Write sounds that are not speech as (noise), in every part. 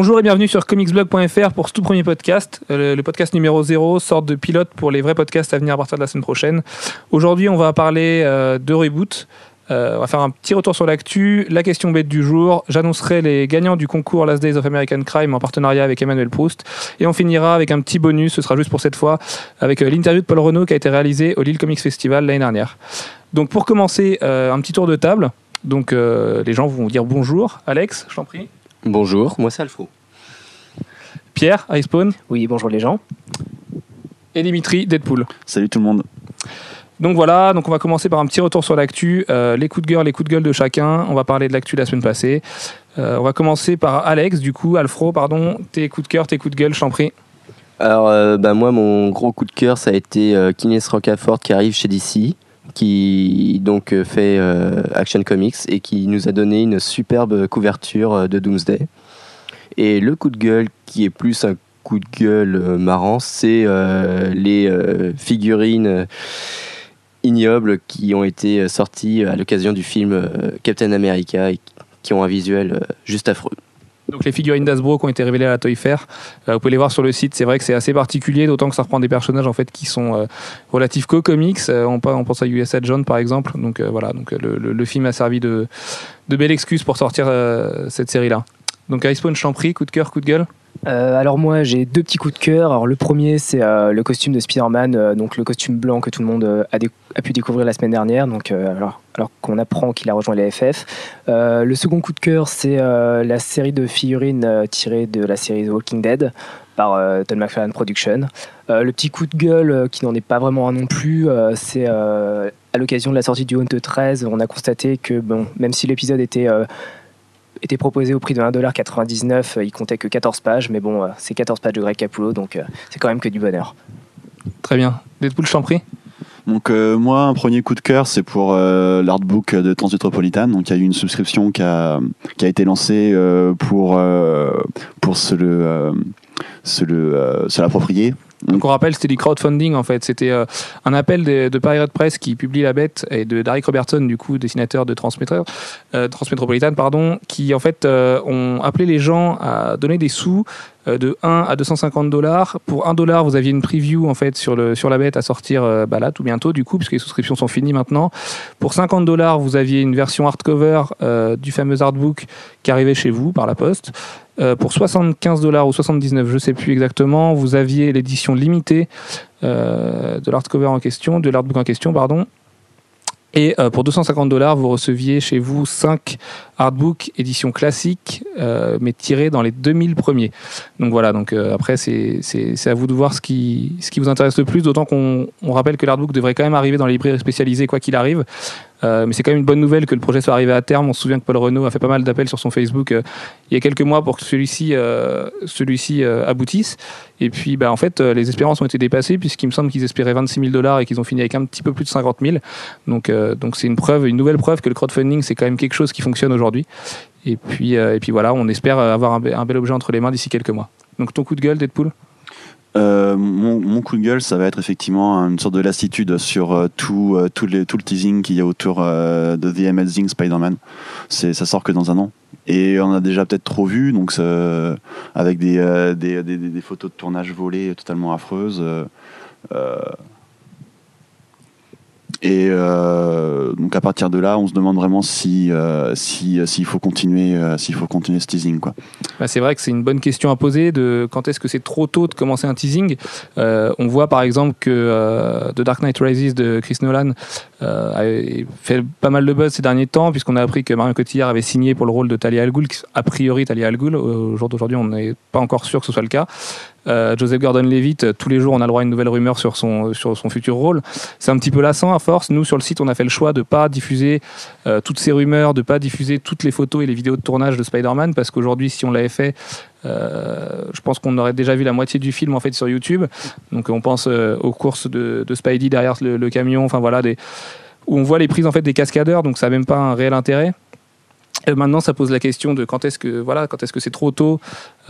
Bonjour et bienvenue sur comicsblog.fr pour ce tout premier podcast, euh, le, podcast numéro 0, sorte de pilote pour les vrais podcasts à venir à partir de la semaine prochaine. Aujourd'hui, on va parler euh, de reboot. Euh, on va faire un petit retour sur l'actu, la question bête du jour. J'annoncerai les gagnants du concours Last Days of American Crime en partenariat avec Emmanuel Proust. Et on finira avec un petit bonus, ce sera juste pour cette fois, avec l'interview de Paul Renault qui a été réalisé au Lille Comics Festival l'année dernière. Donc pour commencer, un petit tour de table. Donc les gens vont dire bonjour. Alex, je t'en prie. Bonjour, moi c'est Alfro. Pierre, iSpawn. Oui, bonjour les gens. Et Dimitri, Deadpool. Salut tout le monde. Donc voilà, donc on va commencer par un petit retour sur l'actu, euh, les coups de gueule, les coups de gueule de chacun. On va parler de l'actu de la semaine passée. Euh, on va commencer par Alex, du coup, Alfro, pardon, tes coups de cœur, tes coups de gueule, je t'en prie. Alors, euh, bah, moi, mon gros coup de cœur, ça a été Kines Rocafort qui arrive chez DC qui donc euh, fait euh, Action Comics et qui nous a donné une superbe couverture euh, de Doomsday. Et le coup de gueule qui est plus un coup de gueule marrant, c'est les figurines ignobles qui ont été sorties à l'occasion du film Captain America et qui ont un visuel juste affreux. Donc les figurines d'Asbro qui ont été révélées à la Toy Fair, euh, vous pouvez les voir sur le site. C'est vrai que c'est assez particulier, d'autant que ça reprend des personnages en fait qui sont euh, relatifs qu'aux comics. Euh, on, pense à USA John par exemple. Donc voilà, donc le, film a servi de, belle excuse pour sortir cette série là. Donc Icepawn, je t'en prie, coup de cœur, coup de gueule? Euh, alors moi j'ai deux petits coups de cœur. Alors le premier c'est euh, le costume de Spider-Man, euh, donc le costume blanc que tout le monde a, pu découvrir la semaine dernière, donc alors, qu'on apprend qu'il a rejoint les FF. le second coup de cœur c'est la série de figurines tirées de la série The Walking Dead par Don McFarlane Production. le petit coup de gueule qui n'en est pas vraiment un non plus, c'est à l'occasion de la sortie du Hunt 13, on a constaté que bon, même si l'épisode était était proposé au prix de 1,99$. Il comptait que 14 pages, mais bon, euh, c'est 14 pages de Greg Capullo, donc euh, c'est quand même que du bonheur. Très bien. Deadpool, je t'en prie. Donc euh, moi, un premier coup de cœur, c'est pour l'artbook de Transmetropolitan. Donc il y a eu une subscription qui a, qui a été lancée pour, pour se le, se le, se l'approprier. Donc on rappelle, c'était du crowdfunding en fait. C'était euh, un appel de, Pirate Press qui publie La Bête et de Derek Robertson, du coup, dessinateur de euh, Transmétropolitane, pardon, qui en fait euh, ont appelé les gens à donner des sous euh, de 1 à 250 dollars. Pour 1 dollar, vous aviez une preview en fait sur, le, sur la bête à sortir bah là tout bientôt du coup, puisque les souscriptions sont finies maintenant. Pour 50 dollars, vous aviez une version hardcover du fameux artbook qui arrivait chez vous par la poste. Euh, pour 75 dollars ou 79, je sais plus exactement, vous aviez l'édition limitée euh, de l'artcover en question, de l'artbook en question, pardon. Et euh, pour 250 dollars, vous receviez chez vous 5 artbooks édition classique, mais tirés dans les 2000 premiers. Donc voilà, donc après, c'est à vous de voir ce qui, ce qui vous intéresse le plus, d'autant qu'on rappelle que l'artbook devrait quand même arriver dans les librairies spécialisées, quoi qu'il arrive. Euh, mais c'est quand même une bonne nouvelle que le projet soit arrivé à terme. On se souvient que Paul Renault a fait pas mal d'appels sur son Facebook euh, il y a quelques mois pour que celui-ci euh, celui-ci aboutisse. Et puis, bah, en fait, les espérances ont été dépassées puisqu'il me semble qu'ils espéraient 26 000 dollars et qu'ils ont fini avec un petit peu plus de 50 000. Donc, c'est une preuve, une nouvelle preuve que le crowdfunding c'est quand même quelque chose qui fonctionne aujourd'hui. Et puis, et puis voilà, on espère avoir un, un bel objet entre les mains d'ici quelques mois. Donc, ton coup de gueule, Deadpool? Euh, mon, coup de gueule, ça va être effectivement une sorte de lassitude sur euh, tout, euh, tout, le teasing qu'il y a autour de The Amazing Spider-Man. Ça sort que dans un an. Et on a déjà peut-être trop vu, donc avec des, photos de tournage volées totalement affreuses. Et euh, donc à partir de là, on se demande vraiment si euh, si s'il faut continuer euh, s'il faut continuer ce teasing quoi. Bah, c'est vrai que c'est une bonne question à poser de quand est-ce que c'est trop tôt de commencer un teasing. on voit par exemple que The Dark Knight Rises de Chris Nolan a fait pas mal de buzz ces derniers temps puisqu'on a appris que Marion Cotillard avait signé pour le rôle de Talia Al Ghul, a priori Talia Al Ghul. Au jour d'aujourd'hui, on n'est pas encore sûr que ce soit le cas. Euh, Joseph Gordon-Levitt, euh, tous les jours on a le droit à une nouvelle rumeur sur son, sur son futur rôle. C'est un petit peu lassant à force. Nous sur le site on a fait le choix de pas diffuser euh, toutes ces rumeurs, de pas diffuser toutes les photos et les vidéos de tournage de Spider-Man parce qu'aujourd'hui si on l'avait fait, je pense qu'on aurait déjà vu la moitié du film en fait sur YouTube. Donc on pense aux courses de, de, Spidey derrière le, camion, enfin voilà, où on voit les prises en fait des cascadeurs, donc ça n'a même pas un réel intérêt. Maintenant, ça pose la question de quand est-ce que voilà, quand est-ce que c'est trop tôt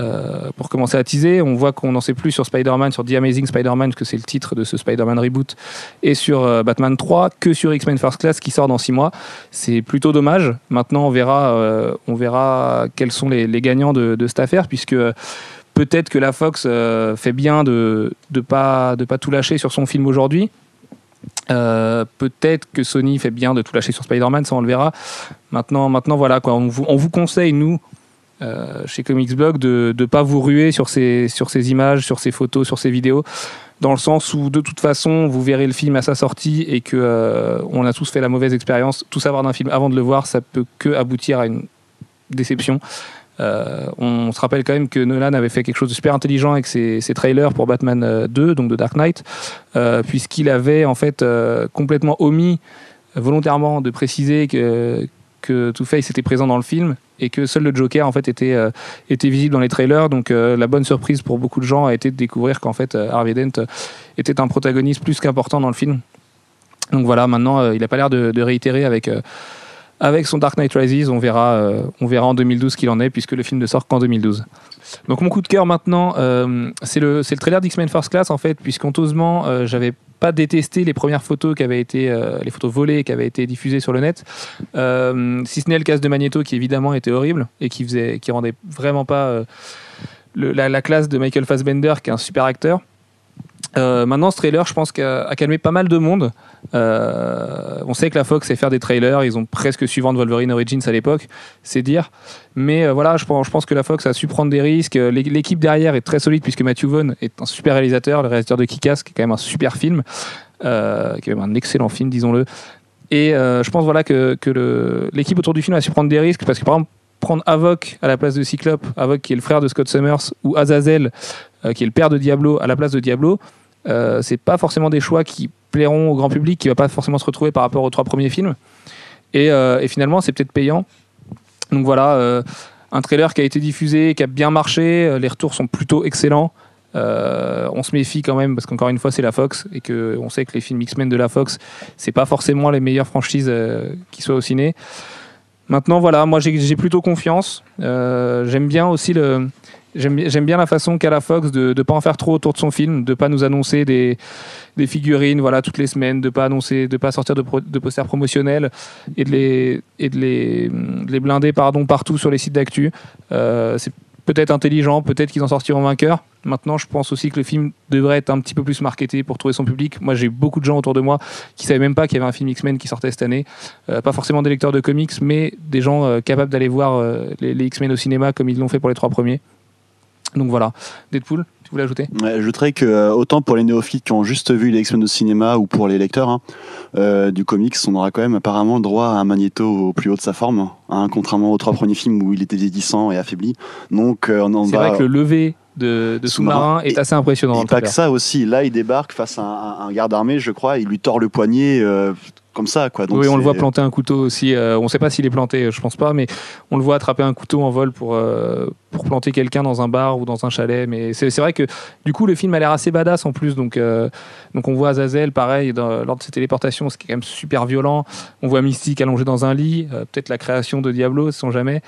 euh, pour commencer à teaser. On voit qu'on n'en sait plus sur Spider-Man, sur The Amazing Spider-Man, que c'est le titre de ce Spider-Man reboot, et sur euh, Batman 3, que sur X-Men First Class qui sort dans 6 mois. C'est plutôt dommage. Maintenant, on verra, euh, on verra quels sont les, gagnants de, cette affaire, puisque peut-être que la Fox fait bien de ne de pas tout lâcher sur son film aujourd'hui. Euh, peut-être que Sony fait bien de tout lâcher sur Spider-Man, ça on le verra. Maintenant, maintenant voilà, quoi, on, vous, on vous conseille, nous, euh, chez Comics Blog, de ne pas vous ruer sur ces, sur ces images, sur ces photos, sur ces vidéos, dans le sens où de toute façon, vous verrez le film à sa sortie et que euh, on a tous fait la mauvaise expérience. Tout savoir d'un film avant de le voir, ça peut que aboutir à une déception. Euh, on se rappelle quand même que Nolan avait fait quelque chose de super intelligent avec ses, trailers pour Batman 2, donc de Dark Knight, euh, puisqu'il avait en fait euh, complètement omis volontairement de préciser que, que Two-Face était présent dans le film et que seul le Joker en fait était, euh, visible dans les trailers. Donc euh, la bonne surprise pour beaucoup de gens a été de découvrir qu'en fait Harvey Dent était un protagoniste plus qu'important dans le film. Donc voilà, maintenant il n'a pas l'air de, réitérer avec avec son Dark Knight Rises, on verra, euh, on verra en 2012 qu'il en est, puisque le film ne sort qu'en 2012. Donc mon coup de cœur maintenant, euh, c'est le, le trailer d'X-Men First Class, en fait, puisqu'honteusement, euh, j'avais pas détesté les premières photos qui avaient été, euh, les photos volées qui avaient été diffusées sur le net, si ce n'est le casse de Magneto qui évidemment était horrible et qui faisait, qui rendait vraiment pas la, classe de Michael Fassbender, qui est un super acteur. Euh, maintenant, ce trailer, je pense qu'a calmé pas mal de monde. Euh, on sait que la Fox sait faire des trailers, ils ont presque suivant de Wolverine Origins à l'époque, c'est dire. Mais euh, voilà, je pense, que la Fox a su prendre des risques. L'équipe derrière est très solide puisque Matthew Vaughn est un super réalisateur, le réalisateur de Kick-Ass, qui est quand même un super film, qui est même un excellent film, disons-le. Et je pense voilà que, l'équipe autour du film a su prendre des risques parce que par exemple prendre Havok à la place de Cyclope, Havok qui est le frère de Scott Summers, ou Azazel qui est le père de Diablo à la place de Diablo, euh, c'est pas forcément des choix qui plairont au grand public, qui va pas forcément se retrouver par rapport aux trois premiers films. Et, euh, finalement, c'est peut-être payant. Donc voilà, euh, un trailer qui a été diffusé, qui a bien marché, les retours sont plutôt excellents. Euh, on se méfie quand même parce qu'encore une fois c'est la Fox et que on sait que les films X-Men de la Fox c'est pas forcément les meilleures franchises euh, qui soient au ciné. Maintenant voilà, moi j'ai plutôt confiance. Euh, J'aime bien aussi le, J'aime bien la façon qu'a la Fox de ne pas en faire trop autour de son film, de pas nous annoncer des, figurines voilà toutes les semaines, de pas pas sortir de, posters promotionnels et de les blinder pardon partout sur les sites d'actu. Euh, c'est peut-être intelligent, peut-être qu'ils en sortiront vainqueurs. Maintenant, je pense aussi que le film devrait être un petit peu plus marketé pour trouver son public. Moi, j'ai beaucoup de gens autour de moi qui savaient même pas qu'il y avait un film X-Men qui sortait cette année. Euh, pas forcément des lecteurs de comics, mais des gens euh, capables d'aller voir les X-Men au cinéma comme ils l'ont fait pour les trois premiers. Donc voilà, Deadpool, tu voulais ajouter? Ouais, J'ajouterais que euh, autant pour les néophytes qui ont juste vu les X-Men au cinéma ou pour les lecteurs hein, euh, du comics, on aura quand même apparemment droit à un Magneto au plus haut de sa forme, hein, contrairement aux trois premiers films où il était vieillissant et affaibli. Donc euh, on C'est vrai que le lever de, de sous-marin est assez impressionnant. Et pas que ça aussi, là il débarque face à un, un garde armé, je crois, il lui tord le poignet. Euh, comme ça quoi. Donc oui, on le voit planter un couteau aussi. Euh, on ne sait pas s'il est planté, je pense pas, mais on le voit attraper un couteau en vol pour, euh, pour planter quelqu'un dans un bar ou dans un chalet. Mais c'est vrai que du coup, le film a l'air assez badass en plus. Donc, euh, donc on voit Azazel, pareil, dans, lors de ses téléportations, ce qui est quand même super violent. On voit Mystique allongé dans un lit, peut-être la création de Diablo, sans jamais.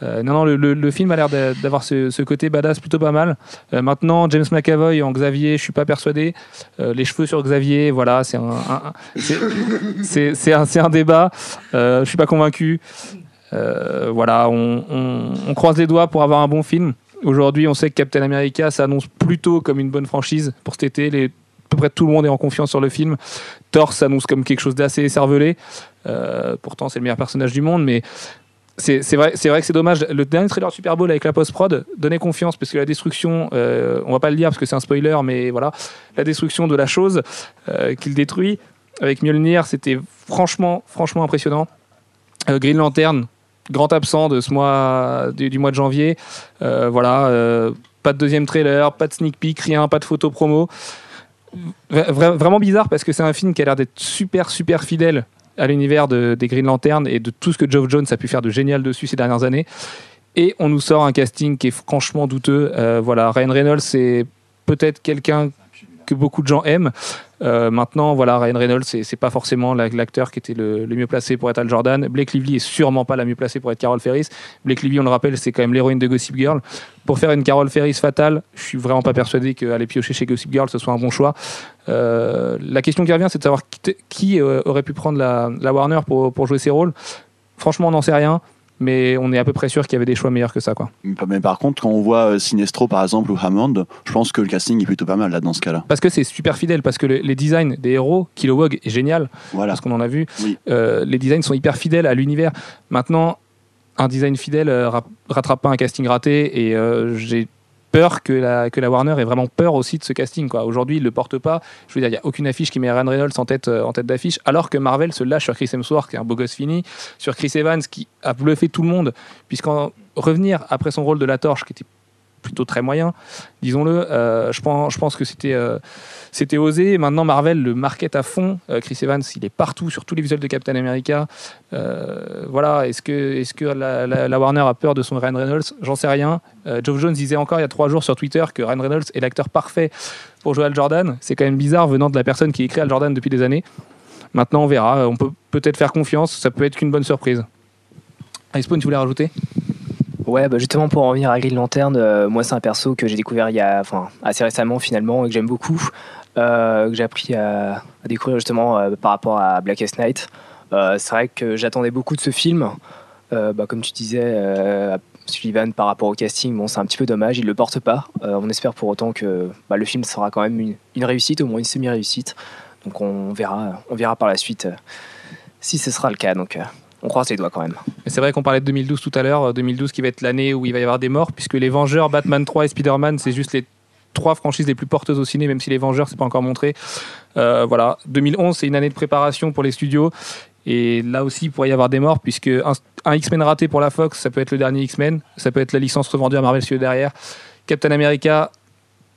Non, non, le, le, le film a l'air d'avoir ce, ce, côté badass plutôt pas mal. Maintenant, James McAvoy en Xavier, je suis pas persuadé. Les cheveux sur Xavier, voilà, c'est un, un c'est un, débat. je suis pas convaincu. voilà, on, croise les doigts pour avoir un bon film. Aujourd'hui, on sait que Captain America s'annonce plutôt comme une bonne franchise pour cet été. Les, à peu près tout le monde est en confiance sur le film. Thor s'annonce comme quelque chose d'assez cervelé. pourtant, c'est le meilleur personnage du monde, mais c'est vrai, vrai que c'est dommage. Le dernier trailer Super Bowl avec la post prod donnait confiance parce que la destruction, euh, on va pas le dire parce que c'est un spoiler, mais voilà, la destruction de la chose euh, qu'il détruit avec Mjolnir, c'était franchement, franchement impressionnant. Euh, Green Lantern, grand absent de ce mois, du, mois de janvier. Euh, voilà, pas de deuxième trailer, pas de sneak peek, rien, pas de photo promo. Vra vraiment bizarre parce que c'est un film qui a l'air d'être super, super fidèle à l'univers de, des Green Lantern et de tout ce que Geoff Jones a pu faire de génial dessus ces dernières années. Et on nous sort un casting qui est franchement douteux. Euh, voilà, Ryan Reynolds, c'est peut-être quelqu'un que beaucoup de gens aiment. Euh, maintenant, voilà, Ryan Reynolds, c'est pas forcément la- l'acteur qui était le, mieux placé pour être Al Jordan. Blake Lively est sûrement pas la mieux placée pour être Carol Ferris. Blake Lively, on le rappelle, c'est quand même l'héroïne de Gossip Girl. Pour faire une Carol Ferris fatale, je suis vraiment pas persuadé qu'aller piocher chez Gossip Girl ce soit un bon choix. Euh, la question qui revient, c'est de savoir qui, euh, aurait pu prendre la, Warner pour, pour jouer ces rôles. Franchement, on n'en sait rien, mais on est à peu près sûr qu'il y avait des choix meilleurs que ça. Quoi. Mais par contre, quand on voit euh, Sinestro par exemple ou Hammond, je pense que le casting est plutôt pas mal là dans ce cas-là. Parce que c'est super fidèle, parce que le- les designs des héros, Kilowog est génial, Voilà. parce qu'on en a vu. Oui. Euh, les designs sont hyper fidèles à l'univers. Maintenant, un design fidèle euh, ra- rattrape pas un casting raté, et euh, j'ai peur que la, que la Warner ait vraiment peur aussi de ce casting. Aujourd'hui, il le porte pas. Je veux dire, il n'y a aucune affiche qui met Ryan Reynolds en tête, euh, tête d'affiche, alors que Marvel se lâche sur Chris Hemsworth, qui est un beau gosse fini, sur Chris Evans, qui a bluffé tout le monde, puisqu'en revenir après son rôle de la torche, qui était plutôt très moyen, disons-le, euh, je, pense, que c'était euh, osé. Maintenant, Marvel le market à fond. Euh, Chris Evans, il est partout sur tous les visuels de Captain America. Voilà, est-ce que, la, Warner a peur de son Ryan Reynolds? J'en sais rien. Geoff Jones disait encore il y a trois jours sur Twitter que Ryan Reynolds est l'acteur parfait pour jouer Al Jordan. C'est quand même bizarre venant de la personne qui écrit Al Jordan depuis des années. Maintenant, on verra. On peut peut-être faire confiance. Ça peut être qu'une bonne surprise. Icepawn, tu voulais rajouter? Ouais, bah justement pour en revenir à Green Lantern, euh, moi c'est un perso que j'ai découvert il y a, enfin, assez récemment finalement et que j'aime beaucoup, euh, que j'ai appris à, découvrir justement euh, par rapport à Blackest Night. C'est vrai que j'attendais beaucoup de ce film. Bah, comme tu disais, Sullivan par rapport au casting, bon c'est un petit peu dommage, il le porte pas. On espère pour autant que bah, le film sera quand même une, une réussite, au moins une semi-réussite. Donc on verra, on verra par la suite si ce sera le cas. Donc on croise les doigts quand même. C'est vrai qu'on parlait de 2012 tout à l'heure, euh, 2012 qui va être l'année où il va y avoir des morts, puisque les Vengeurs, Batman 3 et Spider-Man, c'est juste les trois franchises les plus porteuses au ciné, même si les Vengeurs, c'est pas encore montré. Euh, voilà, 2011, c'est une année de préparation pour les studios. Et là aussi, il pourrait y avoir des morts, puisque un, un X-Men raté pour la Fox, ça peut être le dernier X-Men, ça peut être la licence revendue à Marvel Studios derrière. Captain America,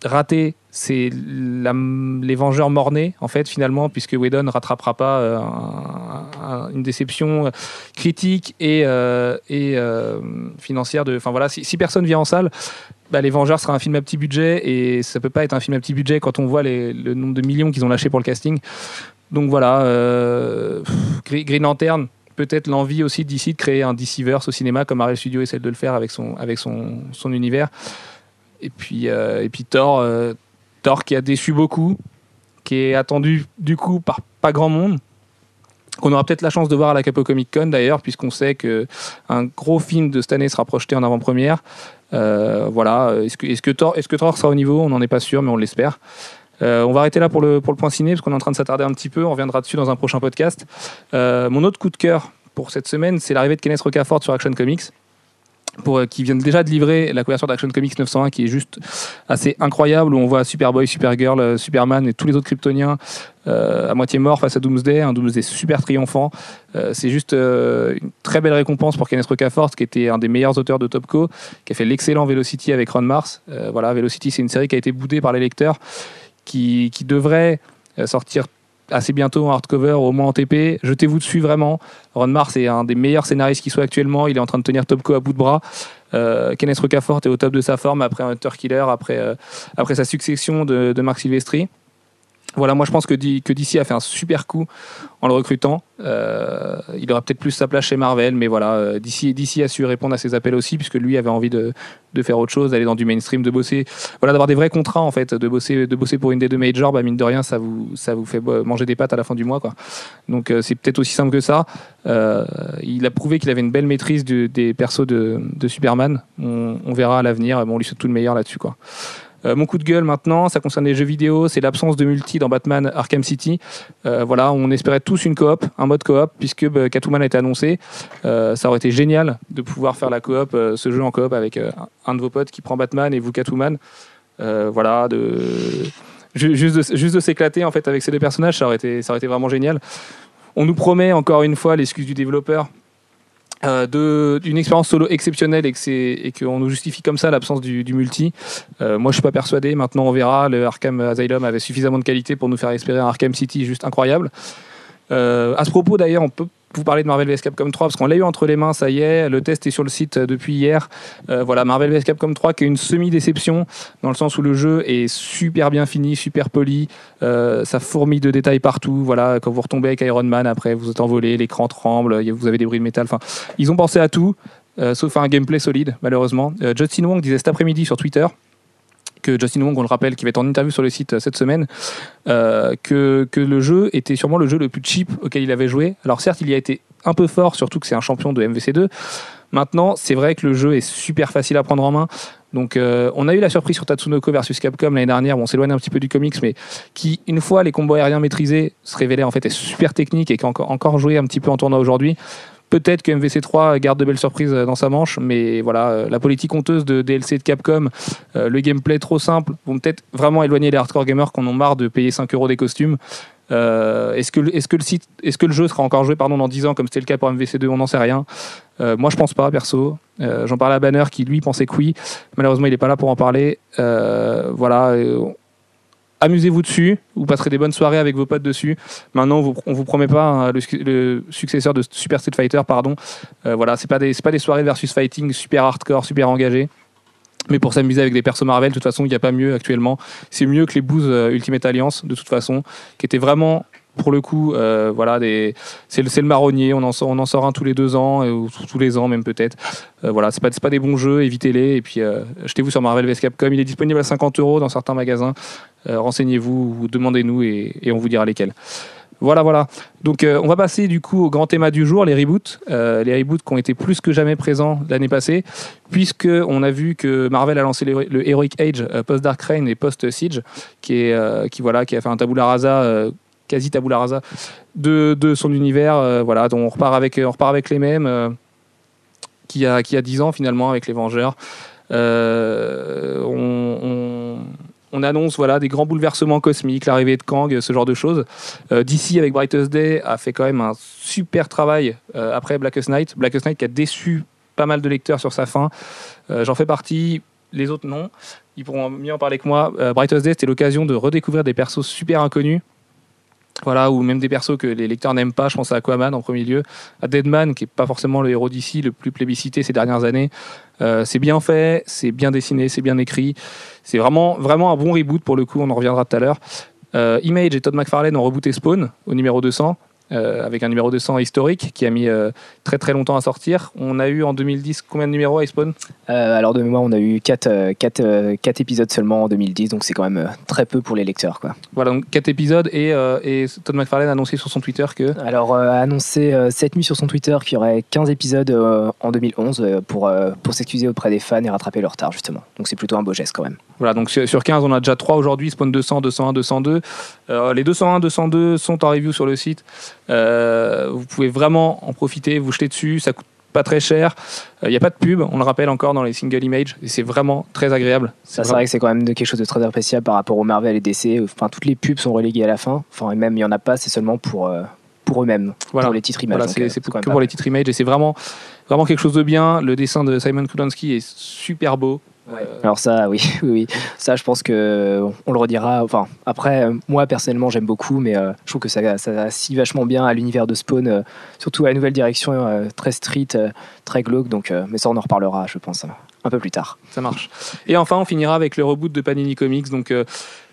raté, c'est les Vengeurs mornés, en fait, finalement, puisque Whedon ne rattrapera pas euh, un- un- une déception euh, critique et, euh, financière. Enfin voilà, si, si personne vient en salle, bah, Les Vengeurs sera un film à petit budget et ça peut pas être un film à petit budget quand on voit le nombre de millions qu'ils ont lâché pour le casting. Donc voilà, Green Lantern, peut-être l'envie aussi d'ici de créer un DCverse au cinéma comme Marvel Studios essaie de le faire avec son univers. Et puis, euh, et puis Thor, euh, Thor qui a déçu beaucoup, qui est attendu du coup par pas grand monde. Qu'on aura peut-être la chance de voir à la Capo Comic Con d'ailleurs, puisqu'on sait que un gros film de cette année sera projeté en avant-première. Euh, voilà. Est-ce que, Thor, est-ce que Thor sera au niveau? On n'en est pas sûr, mais on l'espère. On va arrêter là pour le, pour le point ciné, parce qu'on est en train de s'attarder un petit peu. On reviendra dessus dans un prochain podcast. Mon autre coup de cœur pour cette semaine, c'est l'arrivée de Kenneth Rocafort sur Action Comics. Pour, euh, qui vient déjà de livrer la couverture d'Action Comics 901 qui est juste assez incroyable où on voit Superboy, Supergirl, euh, Superman et tous les autres Kryptoniens euh, à moitié morts face à Doomsday, un Doomsday super triomphant. C'est juste une très belle récompense pour Kenneth Rocafort qui était un des meilleurs auteurs de Topco, qui a fait l'excellent Velocity avec Ron Mars. Voilà, Velocity c'est une série qui a été boudée par les lecteurs, qui, devrait sortir assez bientôt en hardcover, au moins en TP. Jetez-vous dessus vraiment. Ron Mars est un des meilleurs scénaristes qui soit actuellement. Il est en train de tenir Topco à bout de bras. Euh, Kenneth Rocafort est au top de sa forme après Hunter Killer, après, euh, après sa succession de, de Mark Silvestri. Voilà, moi je pense que, que DC a fait un super coup en le recrutant. Euh, il aura peut-être plus sa place chez Marvel, mais voilà, euh, DC, a su répondre à ses appels aussi, puisque lui avait envie de, faire autre chose, d'aller dans du mainstream, de bosser, voilà, d'avoir des vrais contrats en fait, de bosser, de bosser pour une des deux majors, bah, mine de rien, ça vous, fait manger des pâtes à la fin du mois, quoi. Donc euh, c'est peut-être aussi simple que ça. Euh, il a prouvé qu'il avait une belle maîtrise des persos de, Superman. On, on verra à l'avenir. Bon, on lui souhaite tout le meilleur là-dessus, quoi. Euh, mon coup de gueule maintenant, ça concerne les jeux vidéo, c'est l'absence de multi dans Batman Arkham City. Euh, voilà, on espérait tous une coop, un mode coop, puisque bah, Catwoman a été annoncé. Euh, ça aurait été génial de pouvoir faire la coop, ce jeu en coop avec un de vos potes qui prend Batman et vous Catwoman. Voilà, juste de s'éclater en fait avec ces deux personnages, ça aurait été, ça aurait été vraiment génial. On nous promet encore une fois l'excuse du développeur. Euh, de- d'une expérience solo exceptionnelle et que c'est et qu'on nous justifie comme ça l'absence du, du multi. Euh, moi, je suis pas persuadé. Maintenant, on verra. Le Arkham Asylum avait suffisamment de qualité pour nous faire espérer un Arkham City juste incroyable. Euh, à ce propos, d'ailleurs, on peut vous parler de Marvel vs Capcom 3 parce qu'on l'a eu entre les mains, ça y est, le test est sur le site euh, depuis hier. Euh, voilà, Marvel vs Capcom 3 qui est une semi-déception dans le sens où le jeu est super bien fini, super poli, euh, ça fourmille de détails partout. Voilà, quand vous retombez avec Iron Man, après vous êtes envolé, l'écran tremble, vous avez des bruits de métal. Enfin, ils ont pensé à tout, sauf à un gameplay solide, malheureusement. Justin Wong disait cet après-midi sur Twitter que Justin Wong, on le rappelle, qui va être en interview sur le site cette semaine, que, que le jeu était sûrement le jeu le plus cheap auquel il avait joué. Alors certes, il y a été un peu fort, surtout que c'est un champion de MVC2. Maintenant, c'est vrai que le jeu est super facile à prendre en main. Donc, euh, on a eu la surprise sur Tatsunoko versus Capcom l'année dernière. Bon, on s'éloigne un petit peu du comics, mais qui, une fois les combos aériens maîtrisés, se révélait en fait super technique et qui encore, encore joué un petit peu en tournoi aujourd'hui. Peut-être que MVC3 garde de belles surprises dans sa manche, mais voilà, euh, la politique honteuse de DLC de Capcom, euh, le gameplay trop simple, vont peut-être vraiment éloigner les hardcore gamers qui en ont marre de payer 5 euros des costumes. Euh, est-ce que, est que, le site, est-ce que le jeu sera encore joué pardon, dans 10 ans comme c'était le cas pour MVC2 On n'en sait rien. Euh, moi, je pense pas, perso. Euh, j'en parlais à Banner qui, lui, pensait que oui. Malheureusement, il n'est pas là pour en parler. voilà. Amusez-vous dessus, vous passerez des bonnes soirées avec vos potes dessus. Maintenant, on vous, vous promet pas hein, le, successeur de Super Street Fighter, pardon. voilà, c'est pas des, pas des soirées versus fighting super hardcore, super engagées. Mais pour s'amuser avec des persos Marvel, de toute façon, il n'y a pas mieux actuellement. C'est mieux que les Booze euh, Ultimate Alliance, de toute façon, qui étaient vraiment pour le coup, euh, voilà, c'est, le, marronnier, on en, sort, un tous les deux ans, ou tous les ans même peut-être. Euh, voilà, c'est pas, pas des bons jeux, évitez-les, et puis achetez-vous sur Marvel vs Capcom, il est disponible à 50 euros dans certains magasins. renseignez-vous, demandez-nous, et, on vous dira lesquels. Voilà, voilà. Donc, euh, on va passer du coup au grand thème du jour, les reboots. Euh, les reboots qui ont été plus que jamais présents l'année passée, puisque on a vu que Marvel a lancé le, Heroic Age euh, post Dark Reign et post Siege, qui voilà, qui a fait un tabula rasa, quasi tabula rasa de, de son univers. voilà, donc on repart avec, on repart avec les mêmes. qui a qui a 10 ans finalement avec les Vengeurs. on on annonce voilà des grands bouleversements cosmiques, l'arrivée de Kang, ce genre de choses. Euh, DC avec Brightest Day a fait quand même un super travail euh, après Blackest Night. Blackest Night qui a déçu pas mal de lecteurs sur sa fin. Euh, j'en fais partie, les autres non. Ils pourront mieux en parler que moi. Brightest Day c'était l'occasion de redécouvrir des persos super inconnus. Voilà, ou même des persos que les lecteurs n'aiment pas. Je pense à Aquaman en premier lieu, à Deadman, qui est pas forcément le héros d'ici le plus plébiscité ces dernières années. Euh, c'est bien fait, c'est bien dessiné, c'est bien écrit. C'est vraiment, vraiment un bon reboot pour le coup. On en reviendra tout à l'heure. Euh, Image et Todd McFarlane ont rebooté Spawn au numéro 200. Euh, avec un numéro 200 historique qui a mis euh, très très longtemps à sortir. On a eu en 2010 combien de numéros à Spawn euh, Alors de mémoire, on a eu 4, 4, 4 épisodes seulement en 2010, donc c'est quand même très peu pour les lecteurs. Quoi. Voilà, donc 4 épisodes et, et Todd McFarlane a annoncé sur son Twitter que... Alors a annoncé cette nuit sur son Twitter qu'il y aurait 15 épisodes en 2011 pour, pour s'excuser auprès des fans et rattraper leur retard justement. Donc c'est plutôt un beau geste quand même. Voilà, donc sur 15, on a déjà 3 aujourd'hui, Spawn 200, 201, 202. les 201, 202 sont en review sur le site. Euh, vous pouvez vraiment en profiter, vous jeter dessus, ça coûte pas très cher. Il euh, n'y a pas de pub, on le rappelle encore dans les single images, et c'est vraiment très agréable. C'est vrai que c'est quand même quelque chose de très appréciable par rapport au Marvel et DC. Enfin, toutes les pubs sont reléguées à la fin. Enfin, et même il n'y en a pas, c'est seulement pour, euh, pour eux-mêmes, voilà. pour les titres images. Voilà, c'est que pour les titres images, et c'est vraiment, vraiment quelque chose de bien. Le dessin de Simon Kudansky est super beau. Alors ça, (laughs) oui, oui, ça, je pense que on le redira. Enfin, après, moi personnellement, j'aime beaucoup, mais euh, je trouve que ça, ça vachement bien à l'univers de Spawn, euh, surtout à la nouvelle direction euh, très street, très glauque. Donc, mais ça, on en reparlera, je pense, un peu plus tard. Ça marche. Et enfin, on finira avec le reboot de Panini Comics. Donc,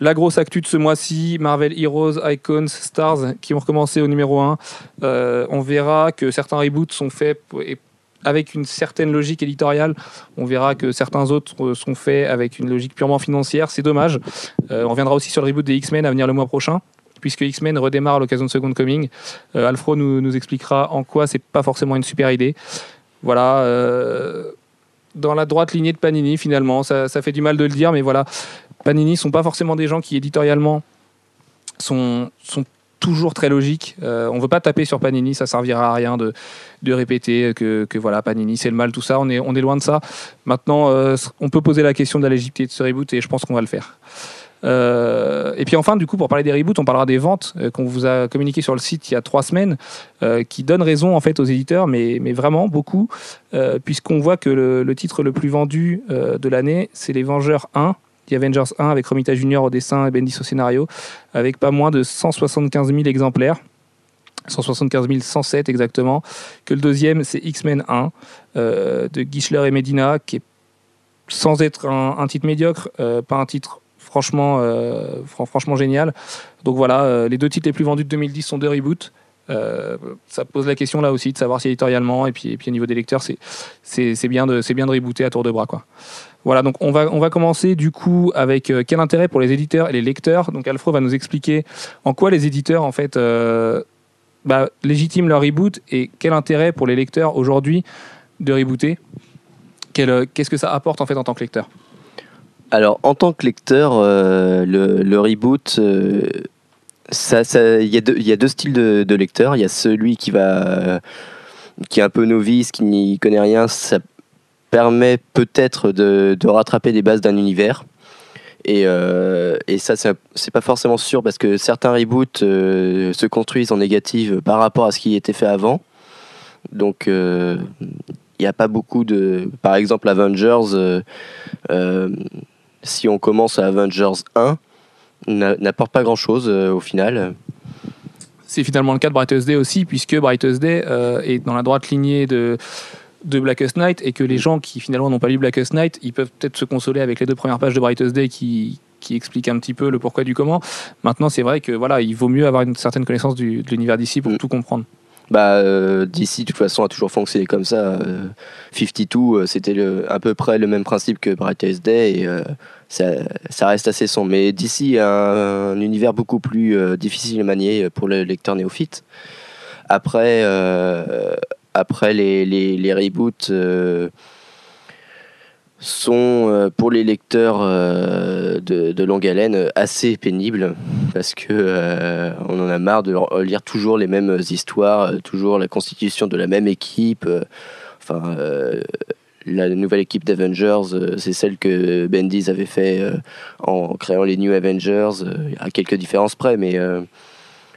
la grosse actu de ce mois-ci, Marvel Heroes, Icons, Stars, qui vont recommencer au numéro 1. on verra que certains reboots sont faits et avec une certaine logique éditoriale. On verra que certains autres sont faits avec une logique purement financière. C'est dommage. Euh, on reviendra aussi sur le reboot des X-Men à venir le mois prochain puisque X-Men redémarre à l'occasion de Second Coming. Euh, Alfro nous, expliquera en quoi c'est pas forcément une super idée. Voilà. Euh, dans la droite lignée de Panini, finalement, ça, ça, fait du mal de le dire, mais voilà. Panini sont pas forcément des gens qui éditorialement sont, sont toujours très logique. Euh, on veut pas taper sur Panini, ça servira à rien de, répéter que, voilà Panini c'est le mal, tout ça. On est, loin de ça. Maintenant, euh, on peut poser la question de la légitimité de ce reboot et je pense qu'on va le faire. Euh, et puis enfin, du coup, pour parler des reboots, on parlera des ventes qu'on vous a communiquées sur le site il y a trois semaines, qui donnent raison en fait aux éditeurs, mais, vraiment beaucoup, puisqu'on voit que le, titre le plus vendu de l'année, c'est Les Vengeurs 1, The Avengers 1 avec Romita Junior au dessin et Bendis au scénario, avec pas moins de 175 000 exemplaires. 175 107 exactement. Que le deuxième, c'est X-Men 1 euh, de Gischler et Medina, qui est sans être un, titre médiocre, euh, pas un titre franchement, euh, fran- franchement génial. Donc voilà, les deux titres les plus vendus de 2010 sont deux reboots. Ça pose la question là aussi de savoir si éditorialement et puis, et puis au niveau des lecteurs, c'est, bien, de, bien de rebooter à tour de bras. Quoi. Voilà, donc on va, on va commencer du coup avec euh, quel intérêt pour les éditeurs et les lecteurs. Donc Alfred va nous expliquer en quoi les éditeurs en fait euh, bah, légitiment leur reboot et quel intérêt pour les lecteurs aujourd'hui de rebooter. Euh, qu'est-ce que ça apporte en fait en tant que lecteur? Alors, en tant que lecteur, le, reboot, euh, ça, il y, a deux- il y a deux styles de, lecteurs. Il y a celui qui va, qui est un peu novice, qui n'y connaît rien. Permet peut-être de, rattraper des bases d'un univers. Et, euh, et ça, c'est pas forcément sûr parce que certains reboots euh, se construisent en négative par rapport à ce qui était fait avant. Donc, euh, il n'y a pas beaucoup de. Par exemple, Avengers. euh, euh, si on commence à Avengers 1, n'a- n'apporte pas grand chose au final. C'est finalement le cas de Brightest Day aussi, puisque Brightest Day euh, est dans la droite lignée de, de Blackest Night, et que les gens qui finalement n'ont pas lu Blackest Night, ils peuvent peut-être se consoler avec les deux premières pages de Brightest Day qui, qui expliquent un petit peu le pourquoi du comment. Maintenant, c'est vrai que voilà, il vaut mieux avoir une certaine connaissance du, de l'univers d'ici pour Mm. tout comprendre. Bah, euh, DC, de toute façon, a toujours fonctionné comme ça. Euh, 52, euh, c'était à peu près le même principe que Brightest Day, et euh, ça, ça reste assez sombre. Mais DC a un, un univers beaucoup plus difficile à manier pour le lecteur néophyte. Après, euh, après les, les, les reboots euh, sont, euh, pour les lecteurs euh, de, de longue haleine, assez pénibles parce que on en a marre de lire toujours les mêmes histoires, toujours la constitution de la même équipe. Enfin, la nouvelle équipe d'Avengers, c'est celle que Bendis avait fait en créant les New Avengers, à quelques différences près, mais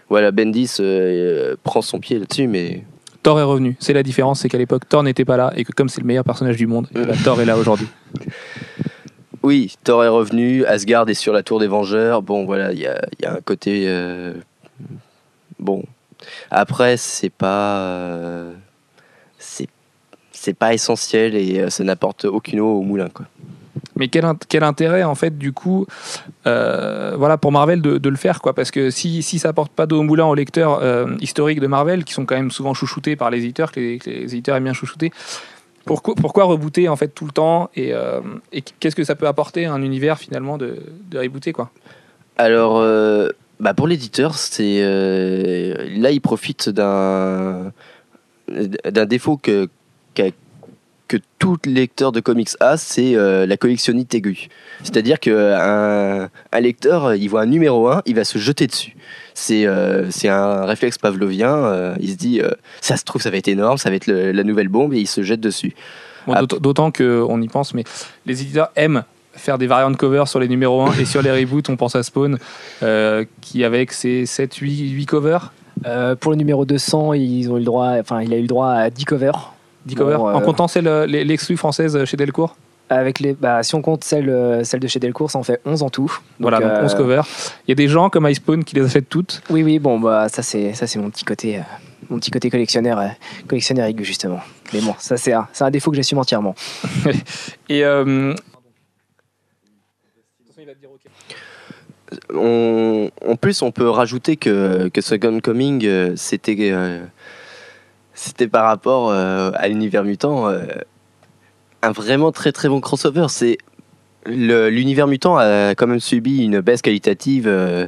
voilà, Bendis prend son pied là-dessus, mais Thor est revenu. C'est la différence, c'est qu'à l'époque, Thor n'était pas là, et que comme c'est le meilleur personnage du monde, eh ben, Thor est là aujourd'hui. (laughs) Oui, Thor est revenu, Asgard est sur la tour des Vengeurs. Bon, voilà, il y a, un côté. euh, bon. Après, c'est pas. euh, c'est. C'est pas essentiel et euh, ça n'apporte aucune eau au moulin, quoi. Mais quel, quel intérêt, en fait, du coup, euh, voilà, pour Marvel de, le faire, quoi? Parce que si, si ça apporte pas d'eau au moulin aux lecteurs euh, historiques de Marvel, qui sont quand même souvent chouchoutés par les éditeurs, que les, éditeurs aiment bien chouchouter, pourquoi, pourquoi rebooter, en fait, tout le temps? Et, euh, et qu'est-ce que ça peut apporter à un univers, finalement, de, de rebooter, quoi? Alors, euh, bah pour l'éditeur, c'est là, il profite d'un d'un défaut que qu'a- que tout lecteur de comics a, c'est euh, la collectionnite aiguë. C'est-à-dire que un, lecteur, il voit un numéro 1, il va se jeter dessus. C'est euh, c'est un réflexe pavlovien. euh, il se dit, euh, ça se trouve, ça va être énorme, ça va être le- la nouvelle bombe, et il se jette dessus. Bon, d'autant- D'autant qu'on y pense, mais les éditeurs aiment faire des variantes cover sur les numéros 1 et sur les reboots, on pense à Spawn, euh, qui avec ses 7, 8, 8 covers, Euh, pour le numéro 200, ils ont eu le droit, enfin, il a eu le droit à 10 covers. 10 Bon, covers, euh, en comptant celle, euh, les- l'exclus française chez Delcourt. Avec les, bah, si on compte celle, euh, celle de chez Delcourt, ça en fait 11 en tout. Donc, Voilà, donc euh, 11 covers. Il y a des gens comme iSpawn qui les a faites toutes. Oui, oui, bon, bah, ça c'est, ça c'est mon petit côté, euh, mon petit côté collectionneur, euh, collectionneur aigu justement. Mais bon, ça c'est un, c'est un défaut que j'assume entièrement. (laughs) Et. euh, On, en plus, on peut rajouter que, que Second Coming, euh, c'était euh, c'était par rapport euh, à l'univers mutant euh, un vraiment très très bon crossover. C'est l'univers mutant a quand même subi une baisse qualitative euh,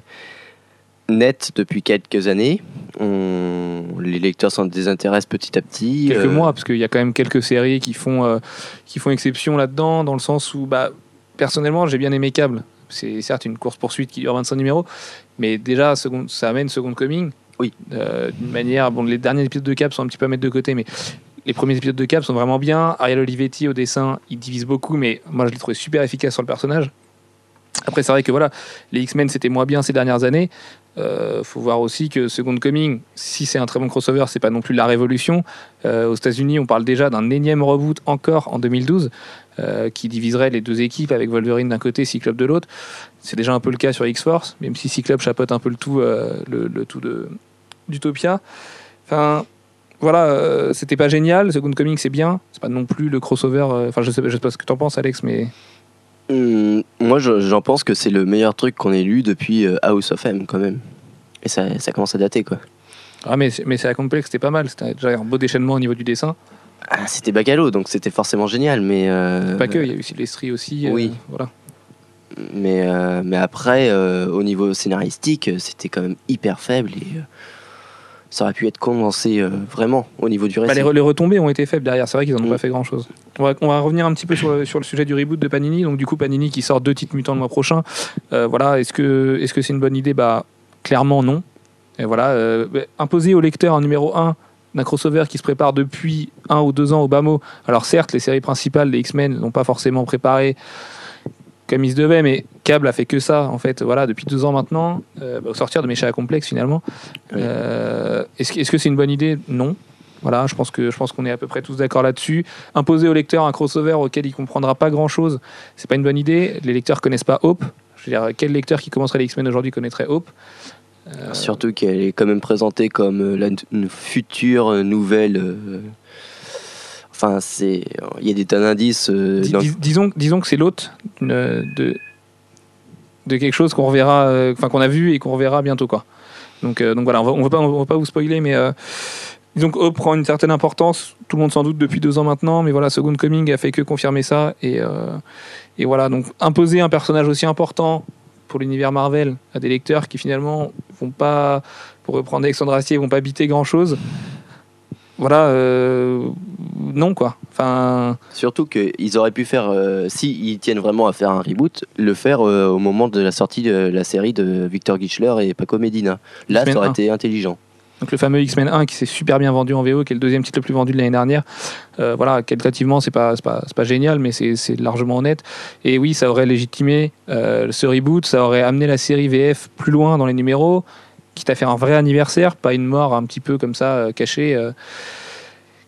nette depuis quelques années. On- les lecteurs s'en désintéressent petit à petit. quelques mois, parce qu'il y a quand même quelques séries qui font, qui font exception là-dedans, dans le sens où, bah, personnellement, j'ai bien aimé Cable. C'est certes une course-poursuite qui dure 25 numéros, mais déjà, ça amène Second Coming. Oui. Euh, D'une manière, bon, les derniers épisodes de Cap sont un petit peu à mettre de côté, mais les premiers épisodes de Cap sont vraiment bien. Ariel Olivetti au dessin, il divise beaucoup, mais moi, je l'ai trouvé super efficace sur le personnage. Après, c'est vrai que voilà, les X-Men, c'était moins bien ces dernières années. Euh, faut voir aussi que Second Coming, si c'est un très bon crossover, c'est pas non plus la révolution. Euh, aux États-Unis, on parle déjà d'un énième reboot encore en 2012 euh, qui diviserait les deux équipes avec Wolverine d'un côté, Cyclope de l'autre. C'est déjà un peu le cas sur X-Force, même si Cyclope chapeaute un peu le tout, euh, le, le tout de, d'Utopia. Enfin, voilà, euh, c'était pas génial. Second Coming, c'est bien. C'est pas non plus le crossover. euh, Enfin, je sais, je sais pas ce que t'en penses, Alex, mais Hum, moi, je- j'en pense que c'est le meilleur truc qu'on ait lu depuis House of M, quand même. Et ça, ça commence à dater, quoi. ah, mais c'est- mais c'est à complexe, c'était pas mal. C'était déjà un beau déchaînement au niveau du dessin. Ah, c'était Bacalo, donc c'était forcément génial, mais... euh, Pas que, il y a eu Silvestri aussi. euh, Oui. Voilà. Mais, euh, mais après, au niveau scénaristique, c'était quand même hyper faible et ça aurait pu être condensé vraiment au niveau du Bah, récit. les, re- les retombées ont été faibles derrière. C'est vrai qu'ils en ont Mm. pas fait grand chose. On va, on va revenir un petit peu sur le, sur le sujet du reboot de Panini. Donc, du coup, Panini qui sort deux titres mutants le mois prochain. Voilà, est-ce que c'est une bonne idée? Bah, clairement non. Et voilà, bah, imposer au lecteur un numéro 1 d'un crossover qui se prépare depuis un ou deux ans au bas mot. Alors certes, les séries principales, les X-Men, n'ont pas forcément préparé comme ils se devaient, mais Cable a fait que ça, en fait, voilà, depuis deux ans maintenant, euh, au sortir de Mécha Complexe, finalement. Oui. Euh, est-ce, que- est-ce que c'est une bonne idée? Non. Voilà, je pense que je pense qu'on est à peu près tous d'accord là-dessus. Imposer au lecteur un crossover auquel il comprendra pas grand-chose, c'est pas une bonne idée. Les lecteurs connaissent pas Hope. Je veux dire, quel lecteur qui commencerait les X-Men aujourd'hui connaîtrait Hope? Euh, Surtout qu'elle est quand même présentée comme euh, la future nouvelle. euh, Enfin, c'est. Il y a des tas d'indices. euh, Dis- dans- dis- disons, disons que c'est l'hôte de, de quelque chose qu'on reverra, enfin qu'on a vu et qu'on reverra bientôt quoi. Donc, donc voilà, on va, on va pas, on va pas vous spoiler, mais disons que Hope prend une certaine importance. Tout le monde s'en doute depuis deux ans maintenant, mais voilà, Second Coming a fait que confirmer ça et, euh, et voilà, donc imposer un personnage aussi important pour l'univers Marvel à des lecteurs qui finalement vont pas, pour reprendre Alexandre Astier, vont pas habiter grand chose. Voilà, euh, non quoi. Enfin. Surtout qu'ils auraient pu faire, euh, s'ils tiennent vraiment à faire un reboot, le faire euh, au moment de la sortie de la série de Victor Gichler et Paco Medina. Là, ça aurait 1. été intelligent. Donc le fameux X-Men 1 qui s'est super bien vendu en VO, qui est le deuxième titre le plus vendu de l'année dernière. Euh, voilà, qualitativement, c'est pas, pas, génial, mais c'est c'est largement honnête. Et oui, ça aurait légitimé euh, ce reboot, ça aurait amené la série VF plus loin dans les numéros, quitte à faire un vrai anniversaire, pas une mort un petit peu comme ça, euh, cachée.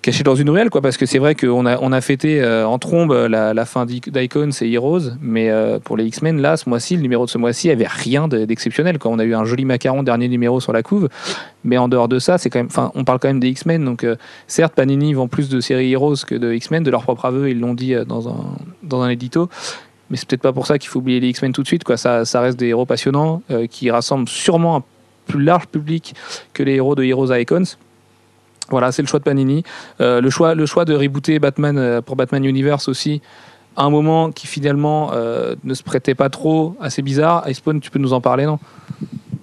Euh, cachée dans une ruelle quoi parce que c'est vrai qu'on a on a fêté euh, en trombe la, la fin d'Ic- d'Icons et Heroes mais euh, pour les X-Men là ce mois-ci le numéro de ce mois-ci avait rien de- d'exceptionnel quoi on a eu un joli macaron dernier numéro sur la couve mais en dehors de ça, c'est quand même, enfin, on parle quand même des X-Men. Donc, euh, certes, Panini vend plus de séries Heroes que de X-Men, de leur propre aveu, ils l'ont dit euh, dans un, dans un édito. Mais c'est peut-être pas pour ça qu'il faut oublier les X-Men tout de suite. Quoi. Ça, ça reste des héros passionnants euh, qui rassemblent sûrement un plus large public que les héros de Heroes Icons. Voilà, c'est le choix de Panini. Euh, le, choix, le choix de rebooter Batman euh, pour Batman Universe aussi, à un moment qui finalement euh, ne se prêtait pas trop, assez bizarre. Icepawn, tu peux nous en parler, non?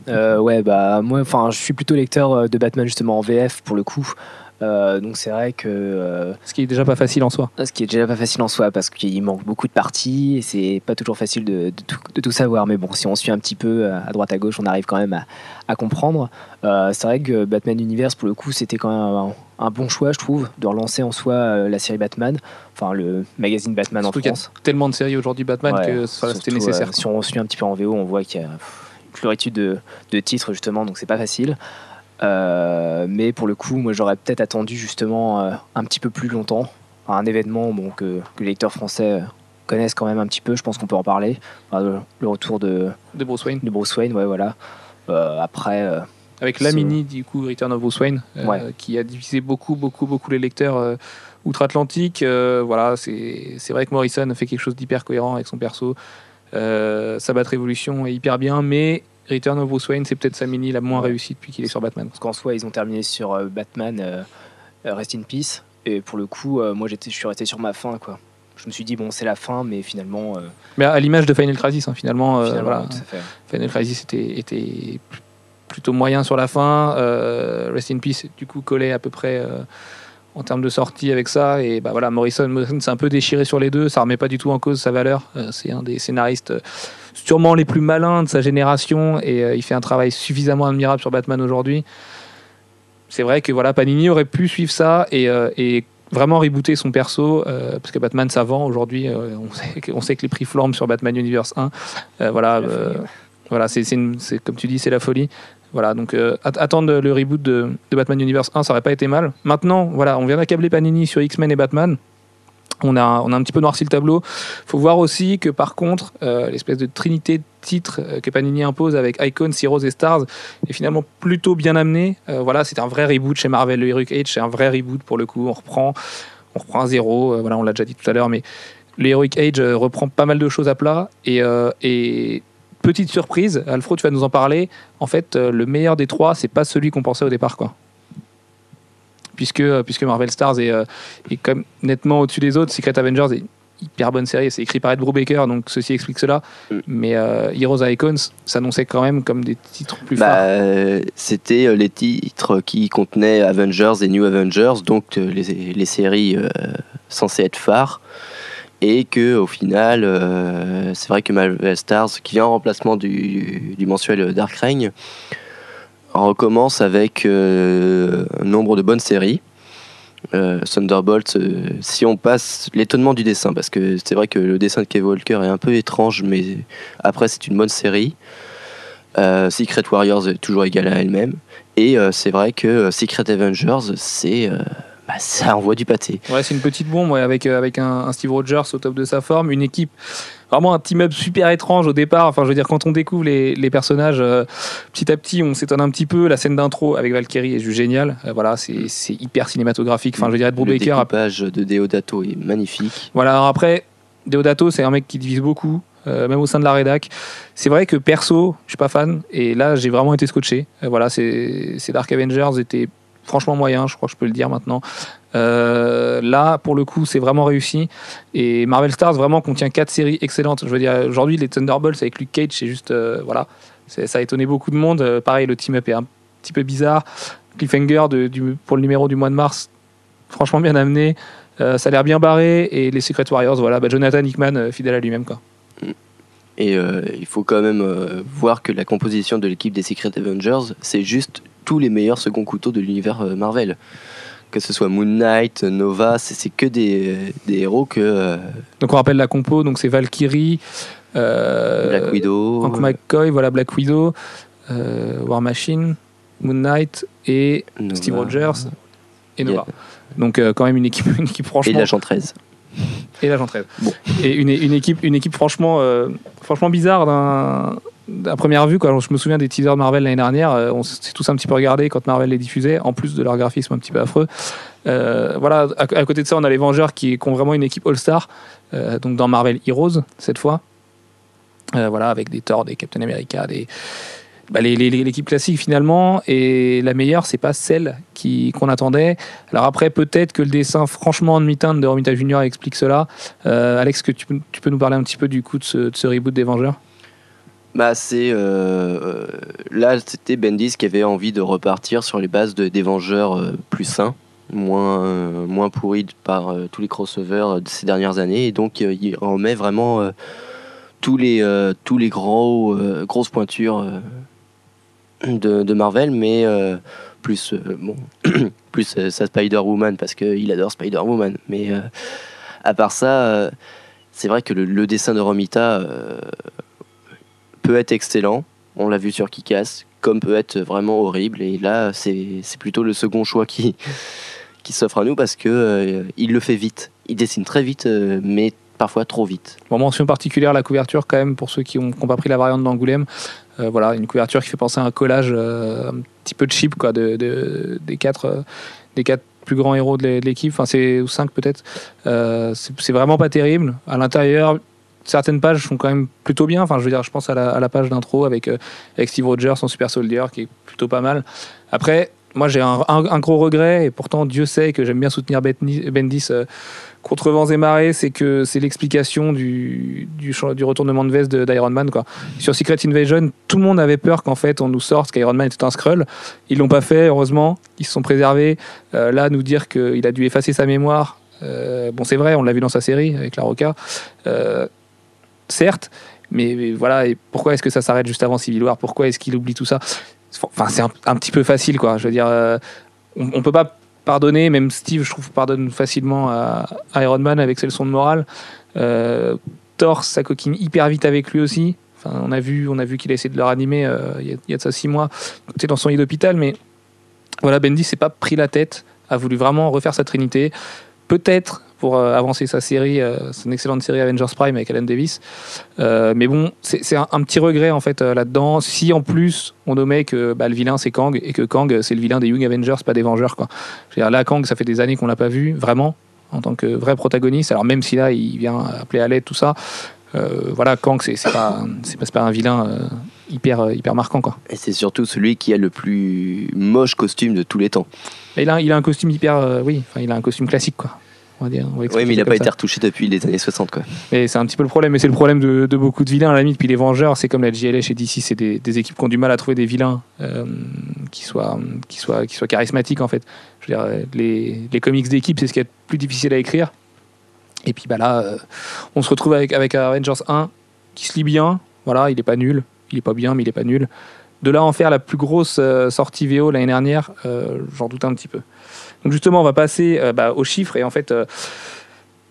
Euh, ouais, bah moi, enfin, je suis plutôt lecteur de Batman justement en VF pour le coup. Euh, donc c'est vrai que euh, Ce qui est déjà pas facile en soi. ce qui est déjà pas facile en soi parce qu'il manque beaucoup de parties et c'est pas toujours facile de, de tout, de tout savoir. Mais bon, si on suit un petit peu euh, à droite à gauche, on arrive quand même à, à comprendre. Euh, c'est vrai que Batman Universe pour le coup, c'était quand même un, un bon choix, je trouve, de relancer en soi la série Batman, enfin le magazine Batman Surtout en qu'il y a France. tellement de séries aujourd'hui Batman Ouais, que c'était nécessaire. si on suit un petit peu en VO, on voit qu'il y a pff, une pluritude de, de titres justement, donc c'est pas facile. Euh, mais pour le coup, moi j'aurais peut-être attendu justement euh, un petit peu plus longtemps. Un événement bon, que, que les lecteurs français euh, connaissent quand même un petit peu, je pense qu'on peut en parler. Enfin, le, retour de, de Bruce Wayne. de Bruce Wayne, ouais, voilà. Euh, après, euh, Avec la mini du coup Return of Bruce Wayne, euh, Ouais. qui a divisé beaucoup, beaucoup, beaucoup les lecteurs outre-Atlantique. Voilà, c'est vrai que Morrison a fait quelque chose d'hyper cohérent avec son perso. Sa Bat Révolution est hyper bien, mais Return of Bruce Wayne, c'est peut-être sa mini la moins réussie depuis qu'il est sur Batman. parce qu'en soi, ils ont terminé sur euh, Batman euh, euh, Rest in Peace. Et pour le coup, moi je suis resté sur ma fin, quoi. Je me suis dit, bon, c'est la fin, mais finalement, euh, Mais à l'image de Final Crisis, hein, finalement, euh, finalement, voilà, fait. Final Crisis était, était plutôt moyen sur la fin. Euh, Rest in Peace, du coup, collait à peu près en termes de sortie avec ça. Et bah voilà, Morrison, Morrison s'est un peu déchiré sur les deux. Ça remet pas du tout en cause sa valeur. C'est un des scénaristes sûrement les plus malins de sa génération et euh, il fait un travail suffisamment admirable sur Batman aujourd'hui. C'est vrai que voilà, Panini aurait pu suivre ça et, euh, et vraiment rebooter son perso euh, parce que Batman ça vend aujourd'hui. on, sait que, on sait que les prix flambent sur Batman Universe 1. Euh, voilà, La folie, ouais. voilà, c'est comme tu dis, c'est la folie. Voilà, donc euh, att- attendre le reboot de, de Batman Universe 1, ça aurait pas été mal. Maintenant, voilà, on vient d'accabler Panini sur X-Men et Batman. On a, on a un petit peu noirci le tableau. faut voir aussi que par contre, euh, l'espèce de trinité titre euh, que Panini impose avec Icons, Heroes et Stars est finalement plutôt bien amené. Euh, voilà, c'est un vrai reboot chez Marvel. Le Heroic Age, c'est un vrai reboot pour le coup. On reprend, on reprend un zéro. Voilà, on l'a déjà dit tout à l'heure, mais le Heroic Age reprend pas mal de choses à plat. Et, et petite surprise, Alfred, tu vas nous en parler. En fait, le meilleur des trois, c'est pas celui qu'on pensait au départ, quoi. Puisque, euh, puisque Marvel Stars est, euh, est nettement au-dessus des autres. Secret Avengers est hyper bonne série. C'est écrit par Ed Brubaker, donc ceci explique cela. Mm. Mais euh, Heroes Icons s'annonçait quand même comme des titres plus Bah, phares. euh, C'était les titres qui contenaient Avengers et New Avengers, donc les, les séries euh, censées être phares. Et que au final, c'est vrai que Marvel Stars, qui vient en remplacement du, du mensuel Dark Reign, recommence avec euh, un nombre de bonnes séries. Euh, Thunderbolt, euh, si on passe l'étonnement du dessin, parce que c'est vrai que le dessin de Kevin Walker est un peu étrange, mais après c'est une bonne série. Euh, Secret Warriors est toujours égale à elle-même. Et c'est vrai que Secret Avengers, c'est bah, ça envoie du pâté. Ouais, c'est une petite bombe avec, avec un Steve Rogers au top de sa forme, une équipe, vraiment un team-up super étrange au départ. Enfin, je veux dire, quand on découvre les, les personnages, euh, petit à petit, on s'étonne un petit peu. La scène d'intro avec Valkyrie est juste géniale. Euh, voilà, c'est c'est hyper cinématographique. Enfin, je veux dire, Ed le découpage de Deodato est magnifique. Voilà, alors après, Deodato, c'est un mec qui divise beaucoup, euh, même au sein de la rédac. C'est vrai que perso, je suis pas fan, et là, j'ai vraiment été scotché. Voilà, c'est c'est Dark Avengers était franchement moyen, je crois que je peux le dire maintenant. Euh, là, pour le coup, c'est vraiment réussi. Et Marvel Stars vraiment contient quatre séries excellentes. Je veux dire, aujourd'hui, les Thunderbolts avec Luke Cage, c'est juste, euh, voilà, ça a étonné beaucoup de monde. Euh, pareil, le team-up est un petit peu bizarre. Cliffhanger de, pour le numéro du mois de mars, franchement bien amené. Ça a l'air bien barré. Et les Secret Warriors, voilà, bah, Jonathan Hickman, fidèle à lui-même. Quoi. Et il faut quand même voir que la composition de l'équipe des Secret Avengers, c'est juste tous les meilleurs seconds couteaux de l'univers Marvel. Que ce soit Moon Knight, Nova, c'est que des, des héros que euh, Donc on rappelle la compo, donc c'est Valkyrie, euh, Black Widow. Hank McCoy, voilà Black Widow, euh, War Machine, Moon Knight et Nova, Steve Rogers et Nova. Yeah. Donc euh, quand même une équipe, (laughs) une équipe Et franchement l'agent 13. et l'agent 13. Bon. Et une, une équipe, une équipe franchement, franchement bizarre d'un à première vue. Je me souviens des teasers de Marvel l'année dernière. euh, on s'est tous un petit peu regardé quand Marvel les diffusait, en plus de leur graphisme un petit peu affreux. Euh, voilà, à, côté de ça, on a les Vengeurs qui, qui ont vraiment une équipe All-Star, euh, donc dans Marvel Heroes cette fois. Voilà, avec des Thor, des Captain America, des bah, l'équipe classique finalement. Et la meilleure, c'est pas celle qui qu'on attendait. Alors après, peut-être que le dessin, franchement, en demi-teinte de Romita Junior explique cela. Alex, que tu, peux- nous parler un petit peu du coup de ce reboot des Vengeurs? Bah, c'est. euh, euh, là, c'était Bendis qui avait envie de repartir sur les bases de, des Vengeurs euh, plus sains, moins, moins pourris par tous les crossovers de ces dernières années. Et donc, il remet vraiment tous, les, tous les gros, grosses pointures de, Marvel, mais plus, bon, (clears throat) plus sa Spider-Woman, parce qu'il adore Spider-Woman. Mais euh, à part ça, c'est vrai que le, dessin de Romita. Peut être excellent, on l'a vu sur Kikas, comme peut être vraiment horrible. Et là, c'est plutôt le second choix qui, (laughs) qui s'offre à nous parce que euh, il le fait vite. Il dessine très vite, euh, mais parfois trop vite. Bon, mention particulière, la couverture quand même, pour ceux qui n'ont pas pris la variante d'Angoulême. Euh, voilà, une couverture qui fait penser à un collage un petit peu cheap quoi, de, de- des, quatre, des quatre plus grands héros de l'é- de l'équipe, enfin c'est ou cinq peut-être. C'est vraiment pas terrible. À l'intérieur, certaines pages sont quand même plutôt bien. Enfin, je veux dire, je pense à la, page d'intro avec, euh, avec Steve Rogers, son Super Soldier, qui est plutôt pas mal. Après, moi j'ai un, gros regret, et pourtant Dieu sait que j'aime bien soutenir Bendis, euh, contre vents et marées, c'est que c'est l'explication du, du, retournement de veste d'Iron Man. Sur Secret Invasion, tout le monde avait peur qu'en fait on nous sorte qu'Iron Man était un Skrull. Ils l'ont pas fait, heureusement. Ils se sont préservés. Euh, là, nous dire qu'il a dû effacer sa mémoire. bon, c'est vrai, on l'a vu dans sa série avec la Roca. Certes, mais, voilà. Et pourquoi est-ce que ça s'arrête juste avant Civil War? Pourquoi est-ce qu'il oublie tout ça? Enfin, c'est un, petit peu facile, quoi. Je veux dire, euh, on, on peut pas pardonner. Même Steve, je trouve, pardonne facilement à, Iron Man avec ses leçons de morale. Euh, Thor, coquine hyper vite avec lui aussi. Enfin, on a vu, on a vu qu'il a essayé de le ranimer euh, il y, a- il y a de ça six mois, côté dans son lit d'hôpital. Mais voilà, Bendy s'est pas pris la tête, a voulu vraiment refaire sa trinité. peut-être pour euh, avancer sa série. euh, c'est une excellente série Avengers Prime avec Alan Davis. Euh, mais bon, c'est un, un petit regret en fait euh, là-dedans. Si en plus on nommait que bah, le vilain c'est Kang et que Kang c'est le vilain des Young Avengers, pas des Vengeurs quoi. Dire, là, Kang, ça fait des années qu'on l'a pas vu vraiment en tant que vrai protagoniste. Alors même si là il vient appeler à l'aide tout ça, euh, voilà, Kang c'est pas c'est pas, pas un vilain euh, hyper euh, hyper marquant quoi. Et c'est surtout celui qui a le plus moche costume de tous les temps. Il a, il a un costume hyper euh, oui, enfin, il a un costume classique quoi. On va dire. on va Oui, mais il n'a pas été ça. retouché depuis les années 60. Quoi. Et c'est un petit peu le problème, mais c'est le problème de, de beaucoup de vilains à la limite. Puis les Vengeurs, c'est comme la JLA chez DC, c'est des, des équipes qui ont du mal à trouver des vilains euh, qui, soient, qui, soient, qui soient charismatiques en fait. Je veux dire, les, les comics d'équipe, c'est ce qui est le plus difficile à écrire. Et puis bah là, euh, on se retrouve avec, avec Avengers 1 qui se lit bien. Voilà, il est pas nul, il est pas bien, mais il est pas nul. De là en faire la plus grosse euh, sortie VO l'année dernière, euh, j'en doute un petit peu. Donc justement, on va passer euh, bah, aux chiffres et en fait.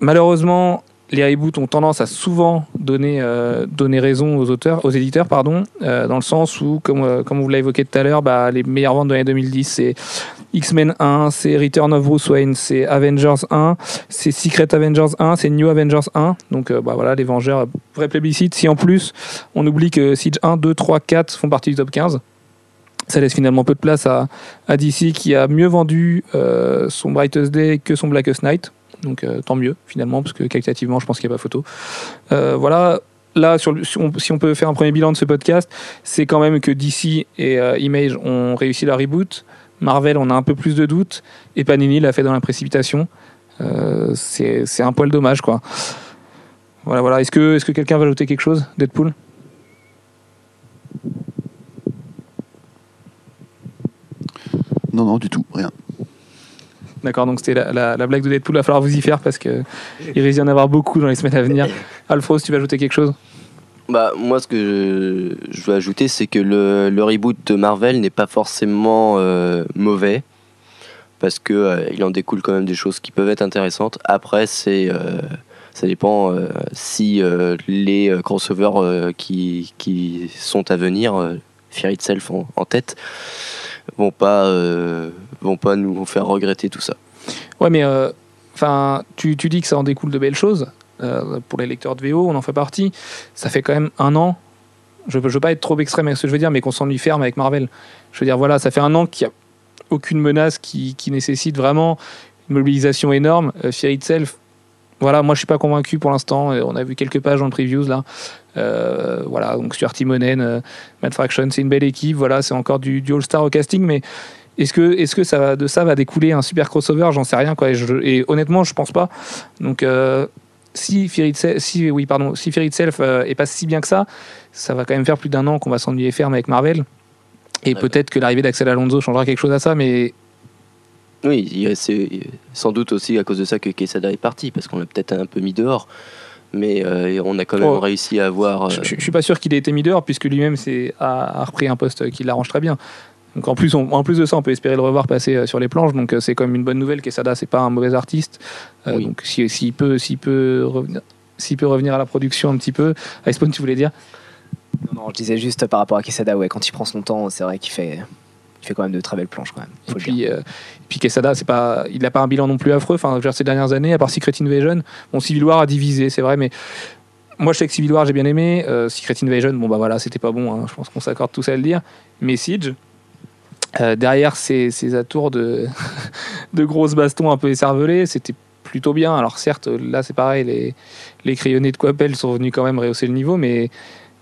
Malheureusement, les reboots ont tendance à souvent donner, raison aux auteurs, aux éditeurs, pardon, dans le sens où, comme, comme vous l'avez évoqué tout à l'heure, bah, les meilleures ventes de l'année 2010, c'est X-Men 1, c'est Return of Bruce Wayne, c'est Avengers 1, c'est Secret Avengers 1, c'est New Avengers 1. Donc euh, bah, voilà, les Vengeurs, vrai plébiscite. Si en plus, on oublie que Siege 1, 2, 3, 4 font partie du top 15, ça laisse finalement peu de place à, DC qui a mieux vendu euh, son Brightest Day que son Blackest Night. Donc euh, tant mieux finalement, parce que qualitativement, je pense qu'il n'y a pas photo. Euh, voilà, là, sur le- si, on, si on peut faire un premier bilan de ce podcast, c'est quand même que DC et euh, Image ont réussi leur reboot. Marvel, on a un peu plus de doutes. Et Panini l'a fait dans la précipitation. Euh, c'est un poil dommage, quoi. Voilà, voilà. Est-ce que, est que quelqu'un va ajouter quelque chose, Deadpool? Non, non, du tout, rien. D'accord, donc c'était la, la- la blague de Deadpool. Il va falloir vous y faire parce que il risque d'y en avoir beaucoup dans les semaines à venir. (laughs) Alphros, tu vas ajouter quelque chose? Bah, moi, ce que je, veux ajouter, c'est que le, le reboot de Marvel n'est pas forcément euh, mauvais, parce que euh, il en découle quand même des choses qui peuvent être intéressantes. Après, c'est euh, ça dépend euh, si les crossovers qui, qui sont à venir, Fear Itself en, en tête, vont pas vont pas nous faire regretter tout ça. Ouais, mais enfin, tu, tu dis que ça en découle de belles choses. Euh, pour les lecteurs de VO, on en fait partie. Ça fait quand même un an. Je ne veux pas être trop extrême avec ce que je veux dire, mais qu'on s'ennuie ferme avec Marvel. Je veux dire, voilà, ça fait un an qu'il n'y a aucune menace qui, nécessite vraiment une mobilisation énorme. Euh, Fear Itself, voilà, moi je suis pas convaincu pour l'instant. Euh, On a vu quelques pages dans le previews là. Euh, voilà, donc Stuart Timonen, euh, Matt Fraction, c'est une belle équipe. Voilà, c'est encore du, du All-Star au casting, mais est-ce que, est-ce que ça va, de ça va découler un super crossover? J'en sais rien. Et, honnêtement, je pense pas. Donc, si Fear Itself, si, oui, pardon, si Itself euh, est pas si bien que ça, ça va quand même faire plus d'un an qu'on va s'ennuyer ferme avec Marvel. Et peut-être que l'arrivée d'Axel Alonso changera quelque chose à ça, mais Oui, c'est sans doute aussi à cause de ça que Quesada est parti, parce qu'on l'a peut-être un peu mis dehors. Mais euh, on a quand même Oh. réussi à avoir. euh, je, je- je suis pas sûr qu'il ait été mis dehors, puisque lui-même a repris un poste qui l'arrange très bien. Donc en plus, on- en plus de ça, on peut espérer le revoir passer euh, sur les planches. Donc euh, c'est comme une bonne nouvelle. Quesada, c'est pas un mauvais artiste. Euh, Oui. Donc si- s'il peut, s'il peut revenir, s'il peut revenir à la production un petit peu. Icepawn, tu voulais dire? Non, non, je disais juste par rapport à Quesada, ouais, quand il prend son temps, c'est vrai qu'il fait, il fait quand même de très belles planches quand même. Et faut puis, euh, et puis Quesada, c'est pas, il n'a pas un bilan non plus affreux. Enfin, ces dernières années, à part Secret Invasion, bon, Civil War a divisé, c'est vrai, mais moi, je sais que Civil War, j'ai bien aimé. Euh, Secret Invasion, bon, bah voilà, c'était pas bon. hein, je pense qu'on s'accorde tous à le dire. Mais Siege, euh, derrière ces, ces atours de, (laughs) de grosses bastons un peu écervelés, c'était plutôt bien. Alors, certes, là, c'est pareil, les, les crayonnés de Coppel sont venus quand même rehausser le niveau, mais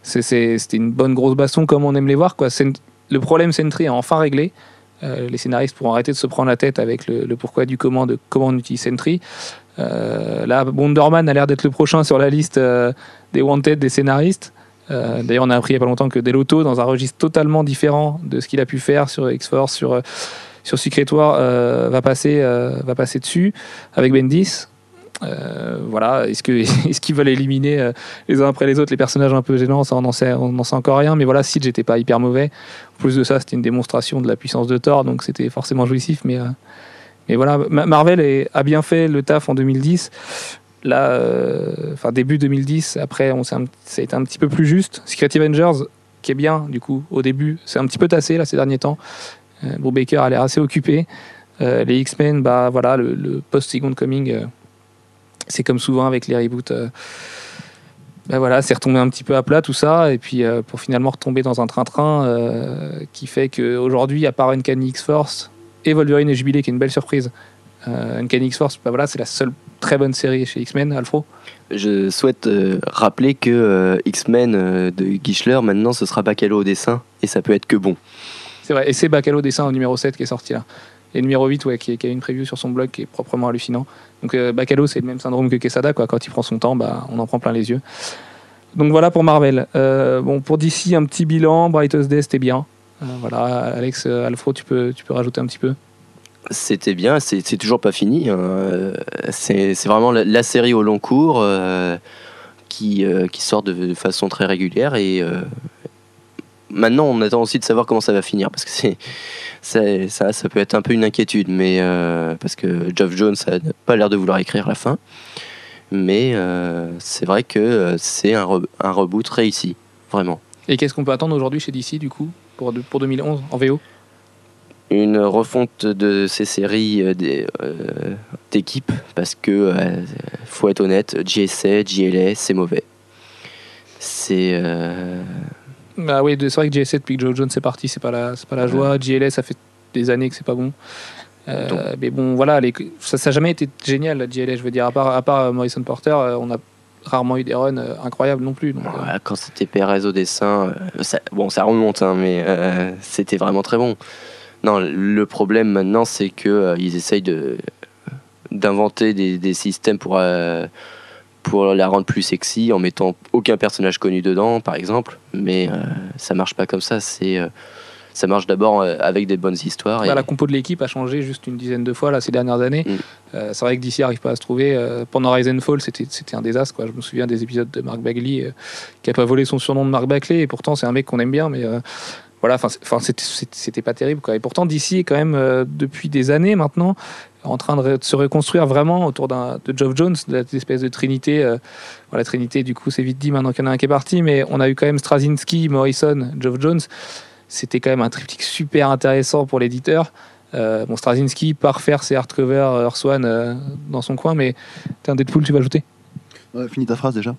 c'était une bonne grosse baston comme on aime les voir. Quoi. Le problème Sentry est enfin réglé. Euh, les scénaristes pourront arrêter de se prendre la tête avec le, pourquoi du comment de comment on utilise Sentry. Euh, là, Wonderman a l'air d'être le prochain sur la liste des Wanted des scénaristes. Euh, D'ailleurs, on a appris il n'y a pas longtemps que Delotto, dans un registre totalement différent de ce qu'il a pu faire sur X-Force, sur, euh, sur Secret War, euh, va, passer, va passer dessus avec Bendis. Voilà, est-ce que (laughs) est-ce qu'ils veulent éliminer les uns après les autres les personnages un peu gênants? On n'en sait, n'en sait encore rien. Mais voilà, Siege n'était pas hyper mauvais. En plus de ça, c'était une démonstration de la puissance de Thor, donc c'était forcément jouissif. Mais, mais voilà, Ma- Marvel est- a bien fait le taf en 2010. Là, euh, enfin début 2010, après, on ça a été un petit peu plus juste. Secret Avengers, qui est bien, du coup, au début, c'est un petit peu tassé là ces derniers temps. Euh, Brubaker a l'air assez occupé. Euh, les X-Men, bah voilà, le, post-Second Coming, c'est comme souvent avec les reboots. euh, bah voilà, c'est retombé un petit peu à plat tout ça, et puis pour finalement retomber dans un train-train qui fait qu'aujourd'hui, à part Uncanny X-Force et Wolverine et Jubilé, qui est une belle surprise, Uncanny X-Force, bah voilà, c'est la seule très bonne série chez X-Men, Alfro. Je souhaite euh, rappeler que euh, X-Men euh, de Gischler, maintenant, ce sera Bacalo au dessin, et ça peut être que bon. C'est vrai, et c'est Bacalo dessin au numéro 7 qui est sorti là. Et le numéro 8, ouais, qui, qui a une preview sur son blog qui est proprement hallucinant. Donc Bacalo, c'est le même syndrome que Quesada, quoi. Quand il prend son temps, bah, on en prend plein les yeux. Donc voilà pour Marvel. Bon, pour DC, un petit bilan. Brightest Day, c'était bien. Voilà, Alex, Alfro, tu peux, tu peux rajouter un petit peu? C'était bien, c'est toujours pas fini. hein. Euh, C'est vraiment la, série au long cours euh, qui, euh, qui sort de, façon très régulière et maintenant on attend aussi de savoir comment ça va finir parce que ça, ça peut être un peu une inquiétude, mais parce que Geoff Jones a pas l'air de vouloir écrire la fin. Mais c'est vrai que c'est un, re- un reboot réussi, vraiment. Et qu'est-ce qu'on peut attendre aujourd'hui chez DC, du coup, pour, pour 2011, en VO une refonte de ces séries euh, euh, d'équipes parce que euh, faut être honnête, JSA, JLA, c'est mauvais. C'est Bah oui, c'est vrai que JSA, depuis que Joe Jones est parti, c'est pas la, c'est pas la joie. JLS, ça fait des années que c'est pas bon. Euh, mais bon, voilà, les- ça n'a jamais été génial, la JLS, je veux dire. À part, à part Morrison Porter, on a rarement eu des runs incroyables non plus. donc, euh, quand c'était Perez au dessin, ça, bon ça remonte hein, mais euh, c'était vraiment très bon. Non, le problème maintenant c'est que euh, ils essayent de d'inventer des, des systèmes pour euh, pour la rendre plus sexy en mettant aucun personnage connu dedans par exemple, mais euh, ça marche pas comme ça. C'est euh, ça marche d'abord avec des bonnes histoires. Bah, la compo de l'équipe a changé juste une dizaine de fois là, ces dernières années. Mm. Euh, c'est vrai que DC n'arrive pas à se trouver. Euh, pendant Rise and Fall, c'était, c'était un désastre. Quoi. Je me souviens des épisodes de Mark Bagley euh, qui a pas volé son surnom de Mark Bagley. Et pourtant, c'est un mec qu'on aime bien. Mais voilà, enfin, c'était, pas terrible. Quoi. Et pourtant, DC est quand même, euh, depuis des années maintenant, en train de, se reconstruire vraiment autour de Geoff Jones, de cette espèce de trinité. Euh, voilà, trinité, du coup, c'est vite dit maintenant qu'il y en a un qui est parti. Mais on a eu quand même Straczynski, Morrison, Geoff Jones. C'était quand même un triptyque super intéressant pour l'éditeur. Euh, bon, Straczynski part faire ses hardcovers Earth dans son coin, mais un Deadpool, tu vas ajouter? Ouais, finis ta phrase déjà.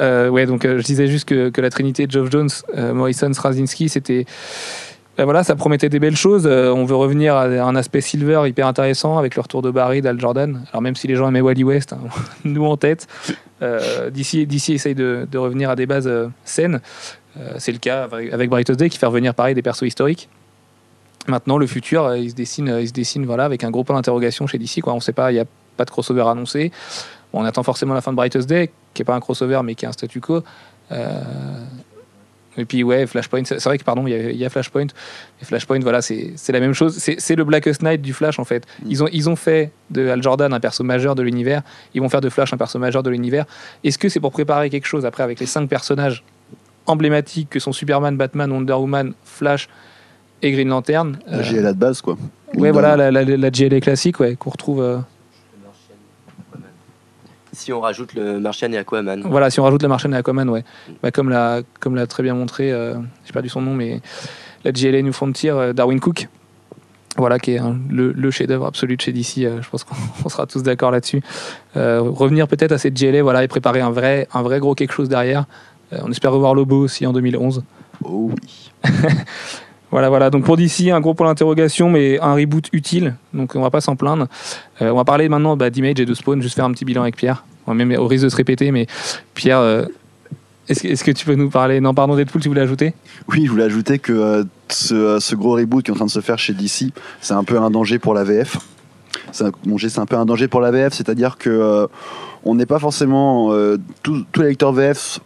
euh, Ouais, donc euh, je disais juste que, que la trinité Geoff Jones, euh, Morrison, Straczynski, c'était. ben voilà, ça promettait des belles choses. Euh, on veut revenir à un aspect silver hyper intéressant avec le retour de Barry, d'Al Jordan. Alors même si les gens aimaient Wally West, hein, (laughs) nous en tête, d'ici d'ici essaye de, de revenir à des bases saines. C'est le cas avec, Brightest Day qui fait revenir pareil des persos historiques. Maintenant, le futur, il se dessine, se dessine voilà, avec un gros point d'interrogation chez DC. On ne sait pas, il n'y a pas de crossover annoncé. Bon, on attend forcément la fin de Brightest Day, qui n'est pas un crossover, mais qui est un statu quo. Euh, et puis, ouais, Flashpoint, c'est vrai que, pardon, il y a, il y a Flashpoint. Et Flashpoint, voilà, c'est la même chose. C'est c'est le Blackest Night du Flash, en fait. Ils ont, ils ont fait de Al Jordan un perso majeur de l'univers. Ils vont faire de Flash un perso majeur de l'univers. Est-ce que c'est pour préparer quelque chose après avec les cinq personnages emblématiques que sont Superman, Batman, Wonder Woman, Flash et Green Lantern La Euh, GLA de base, quoi. Ouais, voilà, la, la, la GLA classique, ouais, qu'on retrouve. euh, Si on rajoute le Martian et Aquaman. Voilà, si on rajoute la Martian et Aquaman, ouais. Bah, comme l'a comme l'a très bien montré, euh, j'ai perdu son nom, mais la GLA New Frontier, euh, Darwin Cook. Voilà, qui est un- le, le chef-d'œuvre absolu de chez DC. euh, je pense qu'on (laughs) on sera tous d'accord là-dessus. Euh, revenir peut-être à cette GLA, voilà, et préparer un vrai, un vrai gros quelque chose derrière. On espère revoir Lobo aussi en 2011. Oh oui. (laughs) Voilà, voilà. Donc pour DC, un gros point d'interrogation, mais un reboot utile. Donc on va pas s'en plaindre. Euh, on va parler maintenant bah, d'Image et de Spawn, juste faire un petit bilan avec Pierre. Va même au risque de se répéter, mais Pierre, euh, est-ce que, tu peux nous parler? Non, pardon, Deadpool, tu voulais ajouter? Oui, je voulais ajouter que euh, ce, gros reboot qui est en train de se faire chez DC, c'est un peu un danger pour la VF. C'est un, bon, un peu un danger pour la VF, c'est-à-dire que on n'est pas forcément tous les lecteurs VF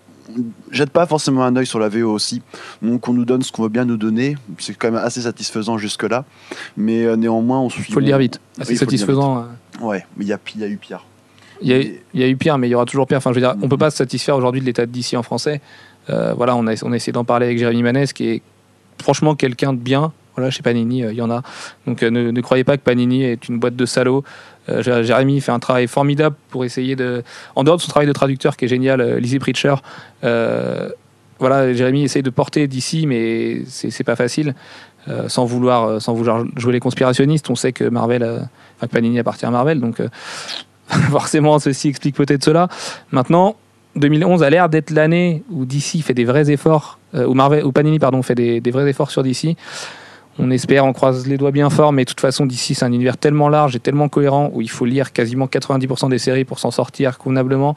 jettent pas forcément un œil sur la VO aussi. Donc on nous donne ce qu'on veut bien nous donner, c'est quand même assez satisfaisant jusque là, mais euh, néanmoins on suit. Il faut le dire vite. Oui, dire satisfaisant. Ouais, mais il y a, il y a eu pire. Il y, a, y eu pire, mais il y aura toujours pire. Enfin, je veux dire, on peut pas se satisfaire aujourd'hui de l'état DC en français. Euh, voilà, on a, on a essayé d'en parler avec Jérémy Manès, qui est franchement quelqu'un de bien. Voilà, chez Panini, euh, il y en a. Donc ne, ne croyez pas que Panini est une boîte de salauds. Euh, Jé- Jérémy fait un travail formidable pour essayer de. En dehors de son travail de traducteur qui est génial, euh, Lizzie Preacher. euh, voilà, Jérémy essaye de porter DC, mais c'est pas facile. Euh, sans, vouloir, sans vouloir jouer les conspirationnistes, on sait que Marvel, euh, Panini appartient à Marvel, donc (laughs) forcément ceci explique peut-être cela. Maintenant, 2011 a l'air d'être l'année où DC fait des vrais efforts, où, Marvel, où Panini pardon, fait des, des vrais efforts sur DC. On espère, on croise les doigts bien fort, mais de toute façon, DC, c'est un univers tellement large et tellement cohérent où il faut lire quasiment 90% des séries pour s'en sortir convenablement.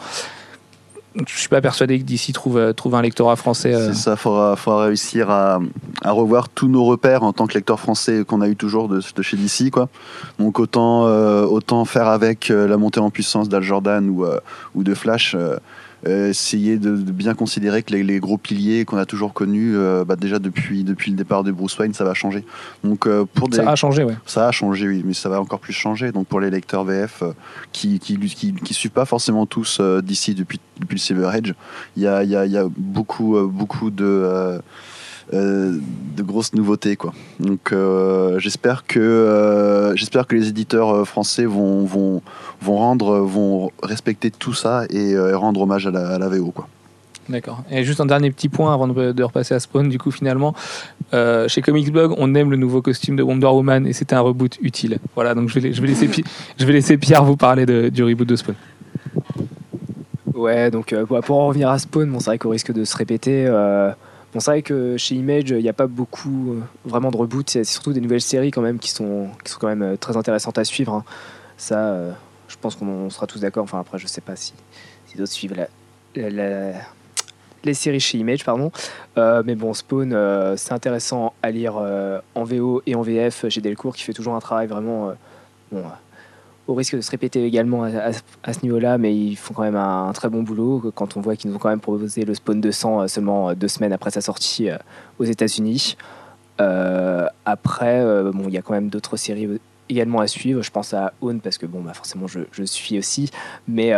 Je suis pas persuadé que DC trouve, euh, trouve un lectorat français. euh, C'est ça, il faudra, réussir à, revoir tous nos repères en tant que lecteur français qu'on a eu toujours de, chez DC. Quoi. Donc autant, euh, autant faire avec la montée en puissance d'Al Jordan ou, de Flash, essayer de, de bien considérer que les, les gros piliers qu'on a toujours connus, euh, bah, déjà depuis, depuis le départ de Bruce Wayne, ça va changer. Donc euh, pour des, Ça a changé, ouais. ça a changé, oui, mais ça va encore plus changer. Donc pour les lecteurs VF euh, qui qui, qui, qui suivent pas forcément tous euh, d'ici depuis, depuis le Silver Age, il y a, il y a, y a beaucoup, euh, beaucoup de, euh, de grosses nouveautés. Quoi. Donc euh, j'espère que, euh, j'espère que les éditeurs français vont, vont, vont, rendre, vont respecter tout ça et, euh, rendre hommage à la, à la VO. Quoi. D'accord. Et juste un dernier petit point avant de, repasser à Spawn, du coup, finalement, euh, chez Comics Blog, on aime le nouveau costume de Wonder Woman et c'était un reboot utile. Voilà, donc je vais, je vais, laisser, je vais laisser Pierre vous parler de- du reboot de Spawn. Ouais, donc euh, pour, pour en revenir à Spawn, bon, c'est vrai qu'au risque de se répéter, euh, bon, c'est vrai que chez Image, il n'y a pas beaucoup euh, vraiment de reboot. C'est surtout des nouvelles séries quand même qui sont, qui sont quand même euh, très intéressantes à suivre. hein. Ça, euh, je pense qu'on on sera tous d'accord. Enfin, après, je sais pas si, d'autres suivent les séries chez Image, pardon. Mais bon, Spawn, c'est intéressant à lire en VO et en VF chez Delcourt qui fait toujours un travail vraiment. bon, au risque de se répéter également à, ce niveau-là, mais ils font quand même un, très bon boulot quand on voit qu'ils nous ont quand même proposé le Spawn 200 euh, seulement euh, deux semaines après sa sortie euh, aux États-Unis. Après, bon, il y a quand même d'autres séries également à suivre. Je pense à Own parce que bon, bah, forcément, je, je suis aussi, mais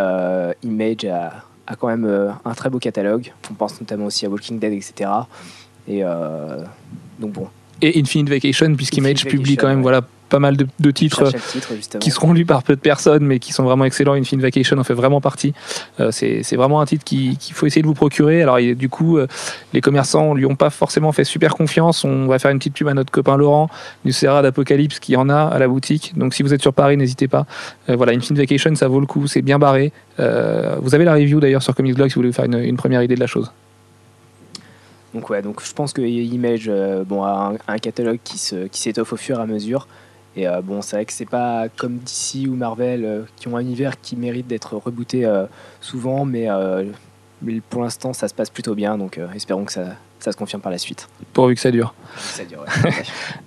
Image a, a quand même un très beau catalogue. On pense notamment aussi à Walking Dead, etc. Et donc bon, Et Infinite Vacation, puisqu'Image publie quand même ouais. voilà, pas mal de, titres titre qui seront lus par peu de personnes, mais qui sont vraiment excellents. Infinite Vacation en fait vraiment partie. Euh, c'est vraiment un titre qui- qu'il faut essayer de vous procurer. Alors, il- du coup, euh, les commerçants lui ont pas forcément fait super confiance. On va faire une petite pub à notre copain Laurent du Serra d'Apocalypse qui en a à la boutique. Donc, si vous êtes sur Paris, n'hésitez pas. Euh, voilà, Infinite Vacation, ça vaut le coup. C'est bien barré. Euh, vous avez la review d'ailleurs sur Comics Blog si vous voulez vous faire une, une première idée de la chose. Donc ouais, donc je pense que Image euh, a un, catalogue qui se qui s'étoffe au fur et à mesure. Et euh, bon, c'est vrai que c'est pas comme DC ou Marvel euh, qui ont un univers qui mérite d'être rebooté souvent, mais, pour l'instant ça se passe plutôt bien. Donc espérons que ça, ça se confirme par la suite. Pourvu que ça dure. Ça dure, ouais. (laughs)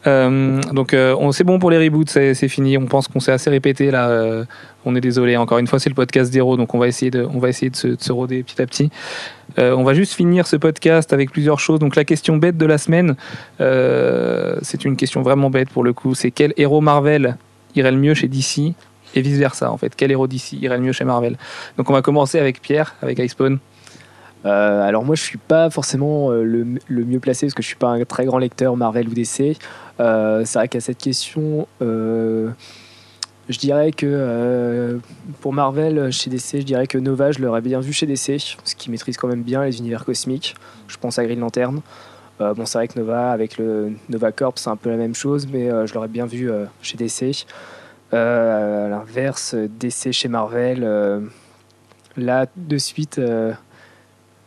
Euh, donc euh, c'est bon pour les reboots, c'est fini. On pense qu'on s'est assez répété là. euh, on est désolé. Encore une fois, c'est le podcast zéro, donc on va essayer de, on va essayer de se, de se roder petit à petit. On va juste finir ce podcast avec plusieurs choses. Donc la question bête de la semaine, c'est une question vraiment bête pour le coup. C'est quel héros Marvel irait le mieux chez DC et vice versa en fait? Quel héros DC irait le mieux chez Marvel? Donc on va commencer avec Pierre, avec Icepawn. Euh, alors moi je suis pas forcément euh, le, mieux placé parce que je suis pas un très grand lecteur Marvel ou DC. Euh, c'est vrai qu'à cette question, je dirais que pour Marvel chez DC, je dirais que Nova je l'aurais bien vu chez DC, parce qu'il maîtrise quand même bien les univers cosmiques. Je pense à Green Lantern. Bon c'est vrai que Nova avec le Nova Corps c'est un peu la même chose, mais je l'aurais bien vu chez DC. À l'inverse, DC chez Marvel, là de suite.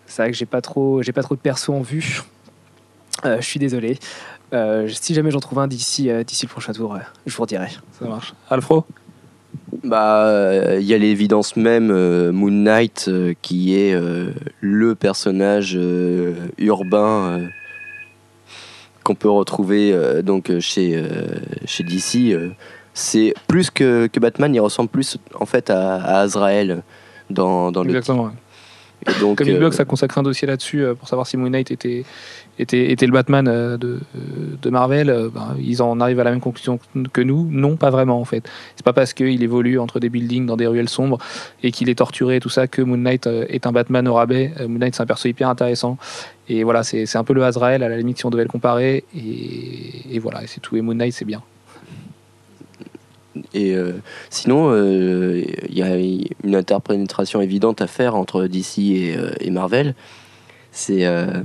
C'est vrai que j'ai pas trop, j'ai pas trop de perso en vue. Euh, je suis désolé. Euh, si jamais j'en trouve un d'ici, euh, d'ici le prochain tour, euh, je vous redirai. Ça marche. Alfro Bah, euh, il y a l'évidence même euh, Moon Knight euh, qui est euh, le personnage euh, urbain euh, qu'on peut retrouver euh, donc chez euh, chez DC. euh. c'est plus que, que Batman, il ressemble plus en fait à, à Azrael dans, dans le Exactement. ouais. Et donc Comic euh, Blog, ça consacre un dossier là-dessus euh, pour savoir si Moon Knight était, était, était le Batman euh, de, de Marvel. Ben, ils en arrivent à la même conclusion que nous. Non, pas vraiment en fait. C'est pas parce qu'il évolue entre des buildings dans des ruelles sombres et qu'il est torturé et tout ça que Moon Knight est un Batman au rabais. Moon Knight, c'est un perso hyper intéressant. Et voilà, c'est un peu le Azrael à la limite si on devait le comparer. Et, et voilà, c'est tout. Et Moon Knight, c'est bien. Et euh, sinon, euh, il y a une interprétation évidente à faire entre DC et, euh, et Marvel. C'est euh,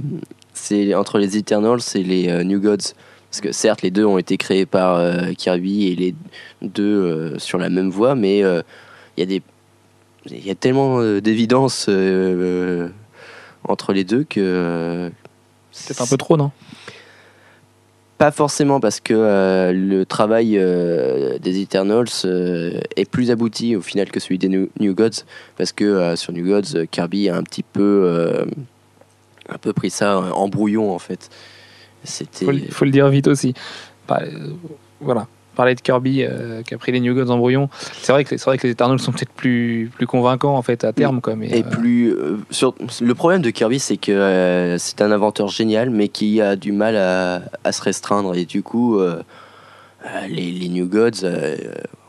c'est entre les Eternals et les euh, New Gods. Parce que certes, les deux ont été créés par euh, Kirby et les deux euh, sur la même voie, mais euh, il y a y a tellement euh, d'évidence euh, euh, entre les deux que euh, C'est un peu trop, non? Pas forcément parce que euh, le travail euh, des Eternals euh, est plus abouti au final que celui des New, Gods parce que sur New Gods Kirby a un petit peu un peu pris ça en brouillon en fait. C'était faut, le- dire vite aussi. Bah, voilà. Parler de Kirby euh, qui a pris les New Gods en brouillon. C'est vrai que c'est vrai que les Eternals sont peut-être plus plus convaincants en fait à terme quoi. Mais Et euh, plus euh, sur, le problème de Kirby, c'est que c'est un inventeur génial, mais qui a du mal à, à se restreindre. Et du coup, les, les New Gods,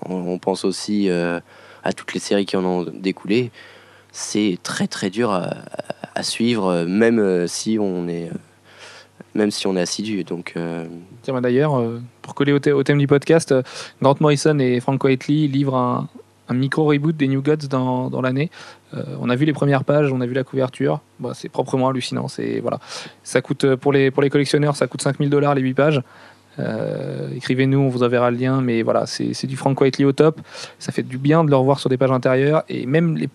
on, on pense aussi à toutes les séries qui en ont découlé. C'est très très dur à, à suivre, même si on est même si on est assidu. Donc, euh, Tiens, bah, d'ailleurs, euh, pour coller au, thème du podcast, euh, Grant Morrison et Frank Whiteley livrent un, micro-reboot des New Gods dans, l'année. On a vu les premières pages, on a vu la couverture. Bah, c'est proprement hallucinant. C'est, voilà. ça coûte, pour, les, collectionneurs, ça coûte 5000 dollars les 8 pages. Écrivez-nous, on vous enverra le lien. Mais voilà, c'est, c'est du Frank Whiteley au top. Ça fait du bien de le revoir sur des pages intérieures. Et même les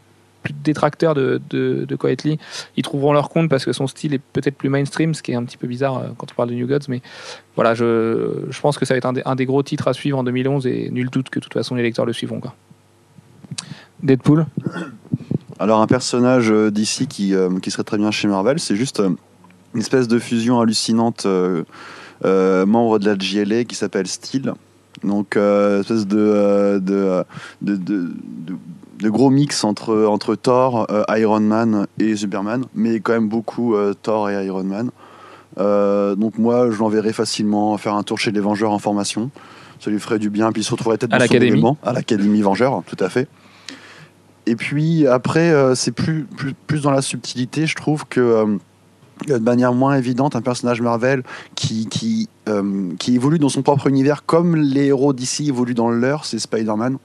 plus détracteurs de, de, de Quietly, ils trouveront leur compte parce que son style est peut-être plus mainstream, ce qui est un petit peu bizarre euh, quand on parle de New Gods. Mais voilà, je, je pense que ça va être un des, un des gros titres à suivre en 2011 et nul doute que de toute façon les lecteurs le suivront. Quoi. Deadpool Alors un personnage euh, d'ici qui, euh, qui serait très bien chez Marvel, c'est juste une espèce de fusion hallucinante membre de la GLA qui s'appelle Steel. Donc espèce de, de, de, de- gros mix entre, entre Thor, euh, Iron Man et Superman, mais quand même beaucoup euh, Thor et Iron Man. Euh, donc moi je l'enverrai facilement faire un tour chez les Vengeurs en formation. Ça lui ferait du bien, puis il se retrouverait peut-être À l'Académie. à l'Académie Vengeurs, tout à fait. Et puis après, c'est plus, plus, plus dans la subtilité, je trouve que de manière moins évidente, un personnage Marvel qui, qui, euh, qui évolue dans son propre univers comme les héros d'ici évoluent dans le leur, c'est Spider-Man.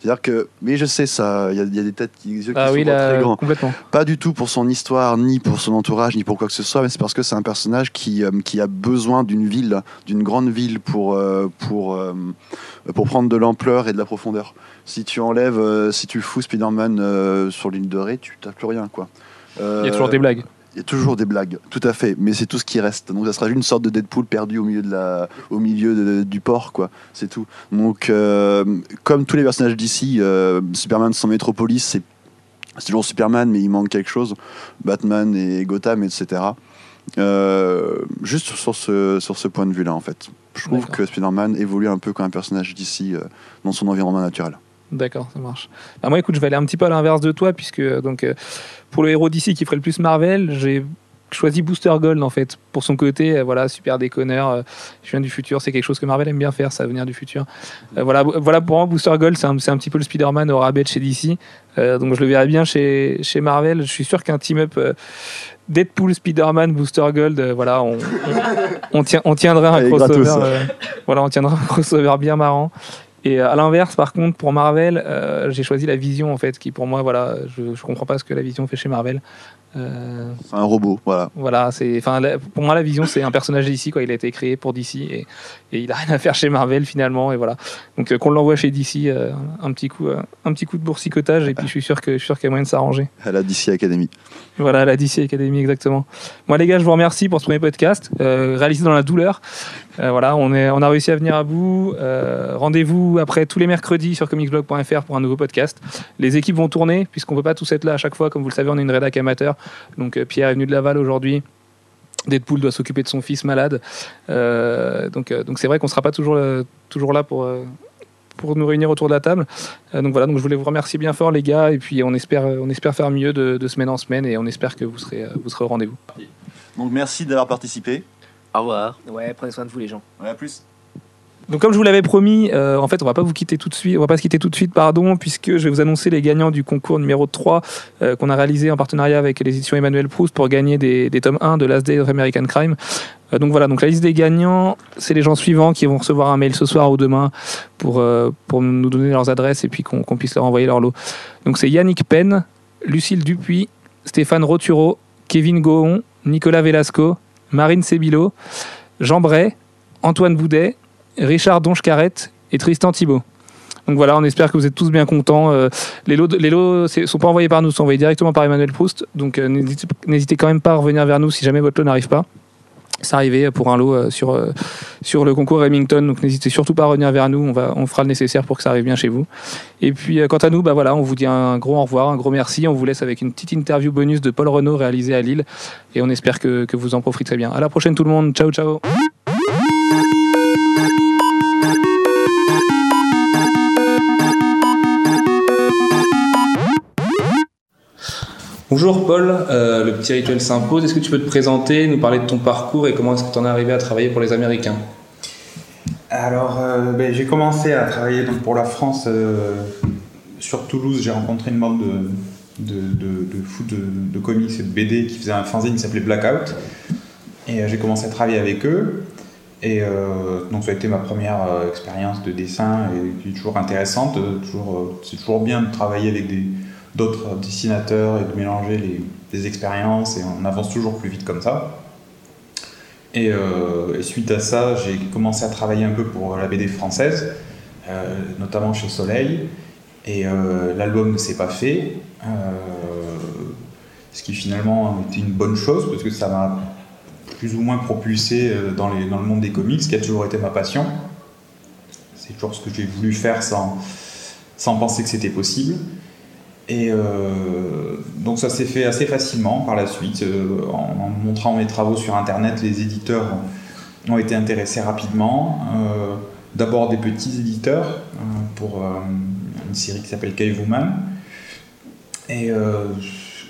C'est-à-dire que, mais je sais ça, il y, a- il y a des têtes qui, des yeux qui Ah sont oui, pas là, très grands. complètement. Pas du tout pour son histoire, ni pour son entourage, ni pour quoi que ce soit, mais c'est parce que c'est un personnage qui, euh, qui a besoin d'une ville, d'une grande ville pour, euh, pour, euh, pour prendre de l'ampleur et de la profondeur. Si tu enlèves, si tu fous Spider-Man sur l'île de Ré, tu n'as plus rien. quoi. Il y a toujours des blagues. Il y a toujours des blagues, tout à fait, mais c'est tout ce qui reste. Donc ça sera une sorte de Deadpool perdu au milieu, de la, au milieu de- du port, quoi. C'est tout. Donc, euh, comme tous les personnages d'ici, euh, Superman sans Métropolis, c'est toujours Superman, mais il manque quelque chose. Batman et Gotham, etc. Euh, juste sur ce, sur ce point de vue-là, en fait. Je trouve que Spider-Man évolue un peu comme un personnage d'ici dans son environnement naturel. D'accord, ça marche. Bah, moi, écoute, je vais aller un petit peu à l'inverse de toi, puisque euh, donc, euh, pour le héros d'ici qui ferait le plus Marvel, j'ai choisi Booster Gold en fait pour son côté euh, voilà super déconneur euh, je viens du futur c'est quelque chose que Marvel aime bien faire ça venir du futur Euh, voilà voilà pour moi Booster Gold c'est un, un petit peu le Spider-Man au rabais de chez DC donc je le verrais bien chez, chez Marvel je suis sûr qu'un team-up Deadpool Spider-Man Booster Gold voilà on, on, on tient, on tiendrait un Allez, crossover gratos. voilà on tiendrait un crossover bien marrant et euh, à l'inverse, par contre, pour Marvel, euh, j'ai choisi la Vision en fait, qui pour moi, voilà, je, je comprends pas ce que la Vision fait chez Marvel. Euh, C'est un robot, voilà. voilà, c'est, pour moi, la Vision, c'est un personnage d'ici, quoi. Il a été créé pour DC et, et il a rien à faire chez Marvel finalement, et voilà. Donc euh, qu'on l'envoie chez DC, un petit coup, un petit coup de boursicotage, et puis je suis sûr que je suis sûr qu'il y a moyen de s'arranger. À la DC Academy. Voilà, la DC Academy, exactement. Moi, les gars, je vous remercie pour ce premier podcast, réalisé dans la douleur. Euh, voilà, on, a réussi à venir à bout. Euh, Rendez-vous après tous les mercredis sur comicsblog.fr pour un nouveau podcast. Les équipes vont tourner, puisqu'on ne peut pas tous être là à chaque fois. Comme vous le savez, on est une rédac amateur. Donc, euh, Pierre est venu de Laval aujourd'hui. Deadpool doit s'occuper de son fils malade. Donc, c'est vrai qu'on ne sera pas toujours, toujours là pour. pour nous réunir autour de la table. Donc voilà, donc je voulais vous remercier bien fort les gars et puis on espère, on espère faire mieux de, de semaine en semaine et on espère que vous serez, vous serez au rendez-vous. Donc merci d'avoir participé. Au revoir. Ouais, prenez soin de vous les gens. Ouais, à plus. Donc comme je vous l'avais promis, euh, en fait on va pas vous quitter tout de suite, on va pas se quitter tout de suite pardon, puisque je vais vous annoncer les gagnants du concours numéro 3 euh, qu'on a réalisé en partenariat avec les éditions Emmanuel Proust pour gagner des, des tomes 1 de Last Day of American Crime. Euh, donc voilà, donc la liste des gagnants, c'est les gens suivants qui vont recevoir un mail ce soir ou demain pour, euh, pour nous donner leurs adresses et puis qu'on qu'on puisse leur envoyer leur lot. Donc c'est Yannick Penn, Lucille Dupuis, Stéphane Roturo, Kevin Gohon, Nicolas Velasco, Marine Sebilo, Jean Bray, Antoine Boudet, Richard Donche-Carrette et Tristan Thibault. Donc voilà, on espère que vous êtes tous bien contents. Euh, les lots, les lots sont pas envoyés par nous, sont envoyés directement par Emmanuel Proust. Donc euh, n'hésitez quand même pas à revenir vers nous si jamais votre lot n'arrive pas. C'est arrivé pour un lot euh, sur, euh, sur le concours Remington, donc n'hésitez surtout pas à revenir vers nous, on, va, on fera le nécessaire pour que ça arrive bien chez vous. Et puis euh, quant à nous, bah voilà, on vous dit un gros au revoir, un gros merci, on vous laisse avec une petite interview bonus de Paul Renault réalisée à Lille, et on espère que, que vous en profiterez bien. À la prochaine tout le monde, ciao ciao Bonjour Paul, euh, le petit rituel s'impose. Est-ce que tu peux te présenter, nous parler de ton parcours et comment est-ce que tu en es arrivé à travailler pour les Américains? Alors, euh, ben, j'ai commencé à travailler donc, pour la France euh, sur Toulouse. J'ai rencontré une bande de, de, de, foot, de, comics et de BD qui faisait un fanzine qui s'appelait Blackout. Et j'ai commencé à travailler avec eux. Et donc, ça a été ma première expérience de dessin et qui est toujours intéressante. Toujours, c'est toujours bien de travailler avec des d'autres dessinateurs et de mélanger les, expériences et on avance toujours plus vite comme ça. Et, euh, et suite à ça, j'ai commencé à travailler un peu pour la BD française, euh, notamment chez Soleil. Et euh, l'album ne s'est pas fait, ce qui finalement était une bonne chose parce que ça m'a plus ou moins propulsé dans, le monde des comics, qui a toujours été ma passion. C'est toujours ce que j'ai voulu faire sans penser que c'était possible. Et euh, donc ça s'est fait assez facilement par la suite. Euh, en, montrant mes travaux sur Internet, les éditeurs ont été intéressés rapidement. Euh, D'abord des petits éditeurs pour une série qui s'appelle Cave Woman, et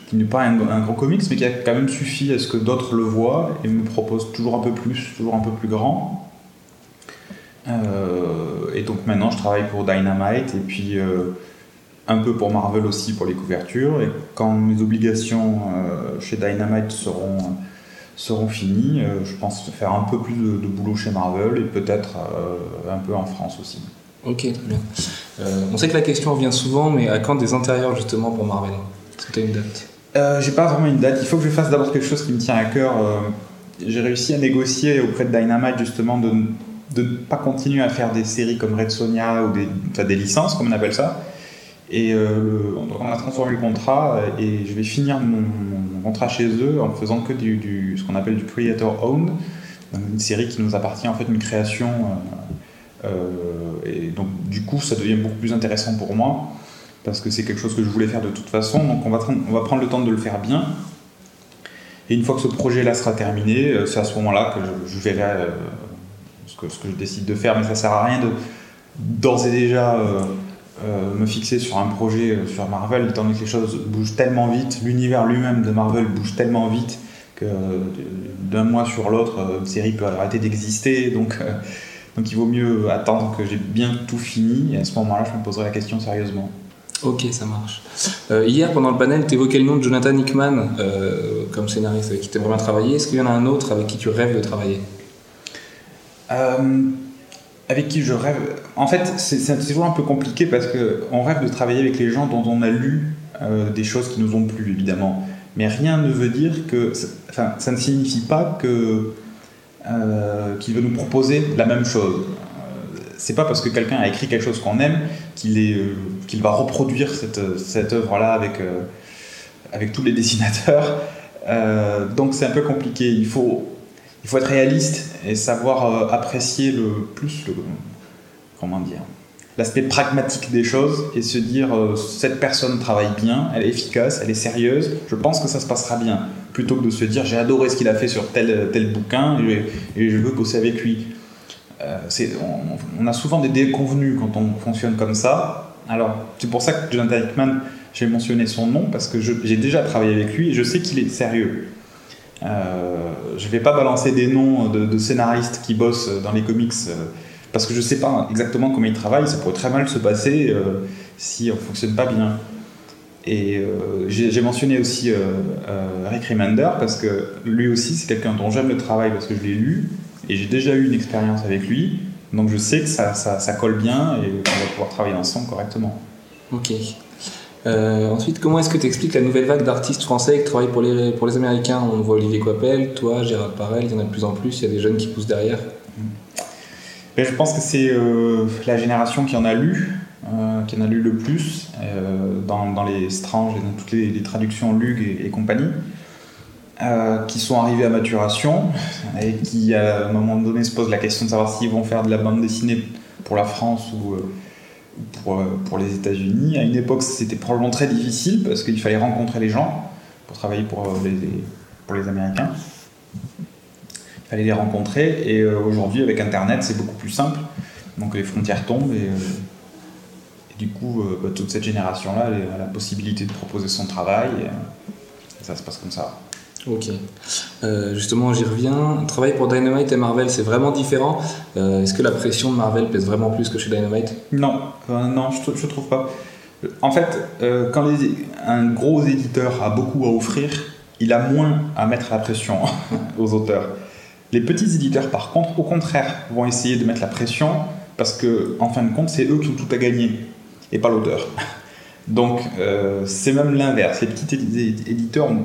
qui n'est pas un, gros comics, mais qui a quand même suffi à ce que d'autres le voient et me proposent toujours un peu plus, toujours un peu plus grand. Et donc maintenant je travaille pour Dynamite et puis un peu pour Marvel aussi pour les couvertures. Et quand mes obligations euh, chez Dynamite seront, seront finies, euh, je pense faire un peu plus de, de boulot chez Marvel et peut-être euh, un peu en France aussi. Ok, très bien. On sait que la question revient souvent, mais à quand des intérieurs justement pour Marvel? Est-ce que tu as une date? J'ai pas vraiment une date. Il faut que je fasse d'abord quelque chose qui me tient à cœur. J'ai réussi à négocier auprès de Dynamite justement de de ne pas continuer à faire des séries comme Red Sonia ou des, des licences, comme on appelle ça. Et euh, on a transformé le contrat euh, et je vais finir mon, contrat chez eux en faisant que du, ce qu'on appelle du creator owned, une série qui nous appartient en fait une création. euh, et donc du coup ça devient beaucoup plus intéressant pour moi parce que c'est quelque chose que je voulais faire de toute façon. Donc on va, on va prendre le temps de le faire bien. Et une fois que ce projet-là sera terminé, c'est à ce moment-là que je, verrai ce, que, ce que je décide de faire. Mais ça sert à rien d'ores et déjà euh, me fixer sur un projet euh, sur Marvel, étant donné que les choses bougent tellement vite, l'univers lui-même de Marvel bouge tellement vite que euh, d'un mois sur l'autre, une série peut arrêter d'exister. Donc, donc il vaut mieux attendre que j'ai bien tout fini. Et à ce moment-là, je me poserai la question sérieusement. Ok, ça marche. Hier, pendant le panel, tu évoquais le nom de Jonathan Hickman comme scénariste avec qui tu aimerais bien travailler. Est-ce qu'il y en a un autre avec qui tu rêves de travailler? Avec qui je rêve. En fait, c'est toujours un peu compliqué parce que on rêve de travailler avec les gens dont on a lu euh, des choses qui nous ont plu, évidemment. Mais rien ne veut dire que. Enfin, ça ne signifie pas que euh, qu'il veut nous proposer la même chose. Euh, C'est pas parce que quelqu'un a écrit quelque chose qu'on aime qu'il euh, qu'il va reproduire cette, cette œuvre-là avec avec tous les dessinateurs. Donc c'est un peu compliqué. Il faut il faut être réaliste et savoir euh, apprécier le plus comment dire l'aspect pragmatique des choses et se dire euh, cette personne travaille bien, elle est efficace, elle est sérieuse, je pense que ça se passera bien plutôt que de se dire j'ai adoré ce qu'il a fait sur tel tel bouquin et, je veux bosser avec lui. Euh, on, on a souvent des déconvenus quand on fonctionne comme ça. Alors c'est pour ça que Jonathan Hickman j'ai mentionné son nom parce que j'ai déjà travaillé avec lui et je sais qu'il est sérieux. Euh, je vais pas balancer des noms de, scénaristes qui bossent dans les comics euh, parce que je sais pas exactement comment ils travaillent. Ça pourrait très mal se passer euh, si on fonctionne pas bien. Et euh, j'ai mentionné aussi Rick Remender parce que lui aussi c'est quelqu'un dont j'aime le travail parce que je l'ai lu et j'ai déjà eu une expérience avec lui. Donc je sais que ça, ça, ça colle bien et qu'on va pouvoir travailler ensemble correctement. Ok. Euh, ensuite, comment est-ce que tu expliques la nouvelle vague d'artistes français qui travaillent pour les, pour les Américains? On voit Olivier Coipel, toi, Gérard Parel, il y en a de plus en plus, il y a des jeunes qui poussent derrière. Mais je pense que c'est euh, la génération qui en a lu, euh, qui en a lu le plus, dans, dans les Strange et dans toutes les, traductions Lug et, compagnie, qui sont arrivés à maturation et qui, à un moment donné, se posent la question de savoir s'ils vont faire de la bande dessinée pour la France ou pour, euh, pour les États-Unis. À une époque, c'était probablement très difficile parce qu'il fallait rencontrer les gens pour travailler pour euh, les, pour les Américains. Il fallait les rencontrer et euh, aujourd'hui, avec Internet, c'est beaucoup plus simple. Donc les frontières tombent et, et du coup, bah, toute cette génération-là a la possibilité de proposer son travail et ça se passe comme ça. Ok. Euh, justement, j'y reviens. Travailler pour Dynamite et Marvel, c'est vraiment différent. Euh, Est-ce que la pression de Marvel pèse vraiment plus que chez Dynamite? Non, euh, non, je, je trouve pas. En fait, quand un gros éditeur a beaucoup à offrir, il a moins à mettre la pression (laughs) aux auteurs. Les petits éditeurs, par contre, au contraire, vont essayer de mettre la pression parce que, en fin de compte, c'est eux qui ont tout à gagner et pas l'auteur. Donc, euh, c'est même l'inverse. Les petits édi- éditeurs ont-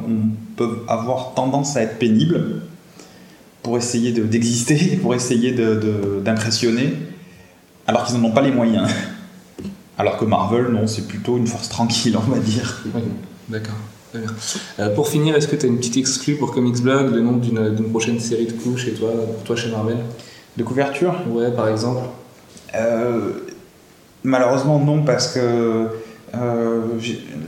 peuvent avoir tendance à être pénibles pour essayer de- d'exister, pour essayer de- de- d'impressionner, alors qu'ils n'en ont pas les moyens. (laughs) Alors que Marvel, non, c'est plutôt une force tranquille, on va dire. Oui, d'accord. Euh, pour finir, est-ce que tu as une petite exclue pour Comics Blog, le nom d'une d'une prochaine série de coups chez toi, pour toi chez Marvel? De couverture? Ouais, par exemple. Euh, Malheureusement, non, parce que euh,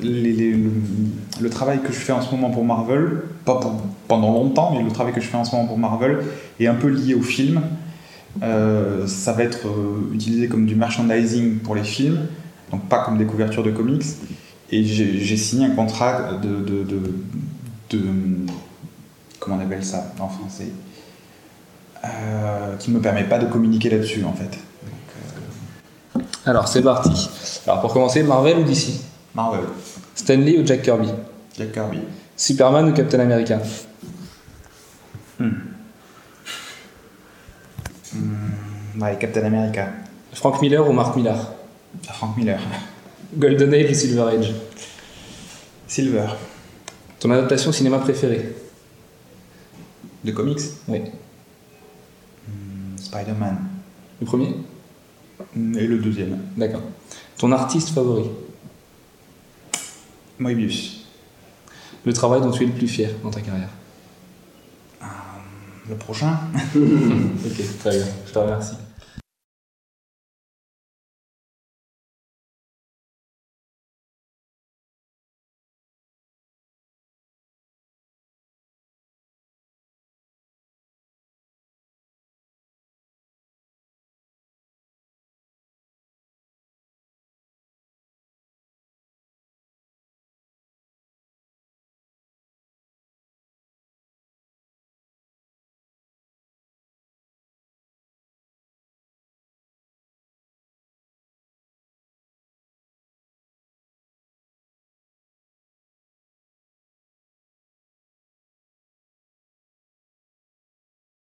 le, travail que je fais en ce moment pour Marvel, pas pendant longtemps, mais le travail que je fais en ce moment pour Marvel est un peu lié au film. Euh, ça va être euh, utilisé comme du merchandising pour les films, donc pas comme des couvertures de comics. Et j'ai signé un contrat de, Comment on appelle ça en français? Qui ne me permet pas de communiquer là-dessus, en fait. Alors, c'est parti. Alors, pour commencer, Marvel ou DC Marvel, Stanley ou Jack Kirby? Jack Kirby. Superman ou Captain America? Ouais, Captain America. Frank Miller ou Mark Millar? Frank Miller. Golden Age ou Silver Age? Silver. Ton adaptation cinéma préférée? De comics? Oui. Hmm, Spider-Man. Le premier? Hmm, Et le deuxième. D'accord. Ton artiste favori Moebius. Le travail dont tu es le plus fier dans ta carrière Le prochain (laughs) Ok, très bien. Je te remercie.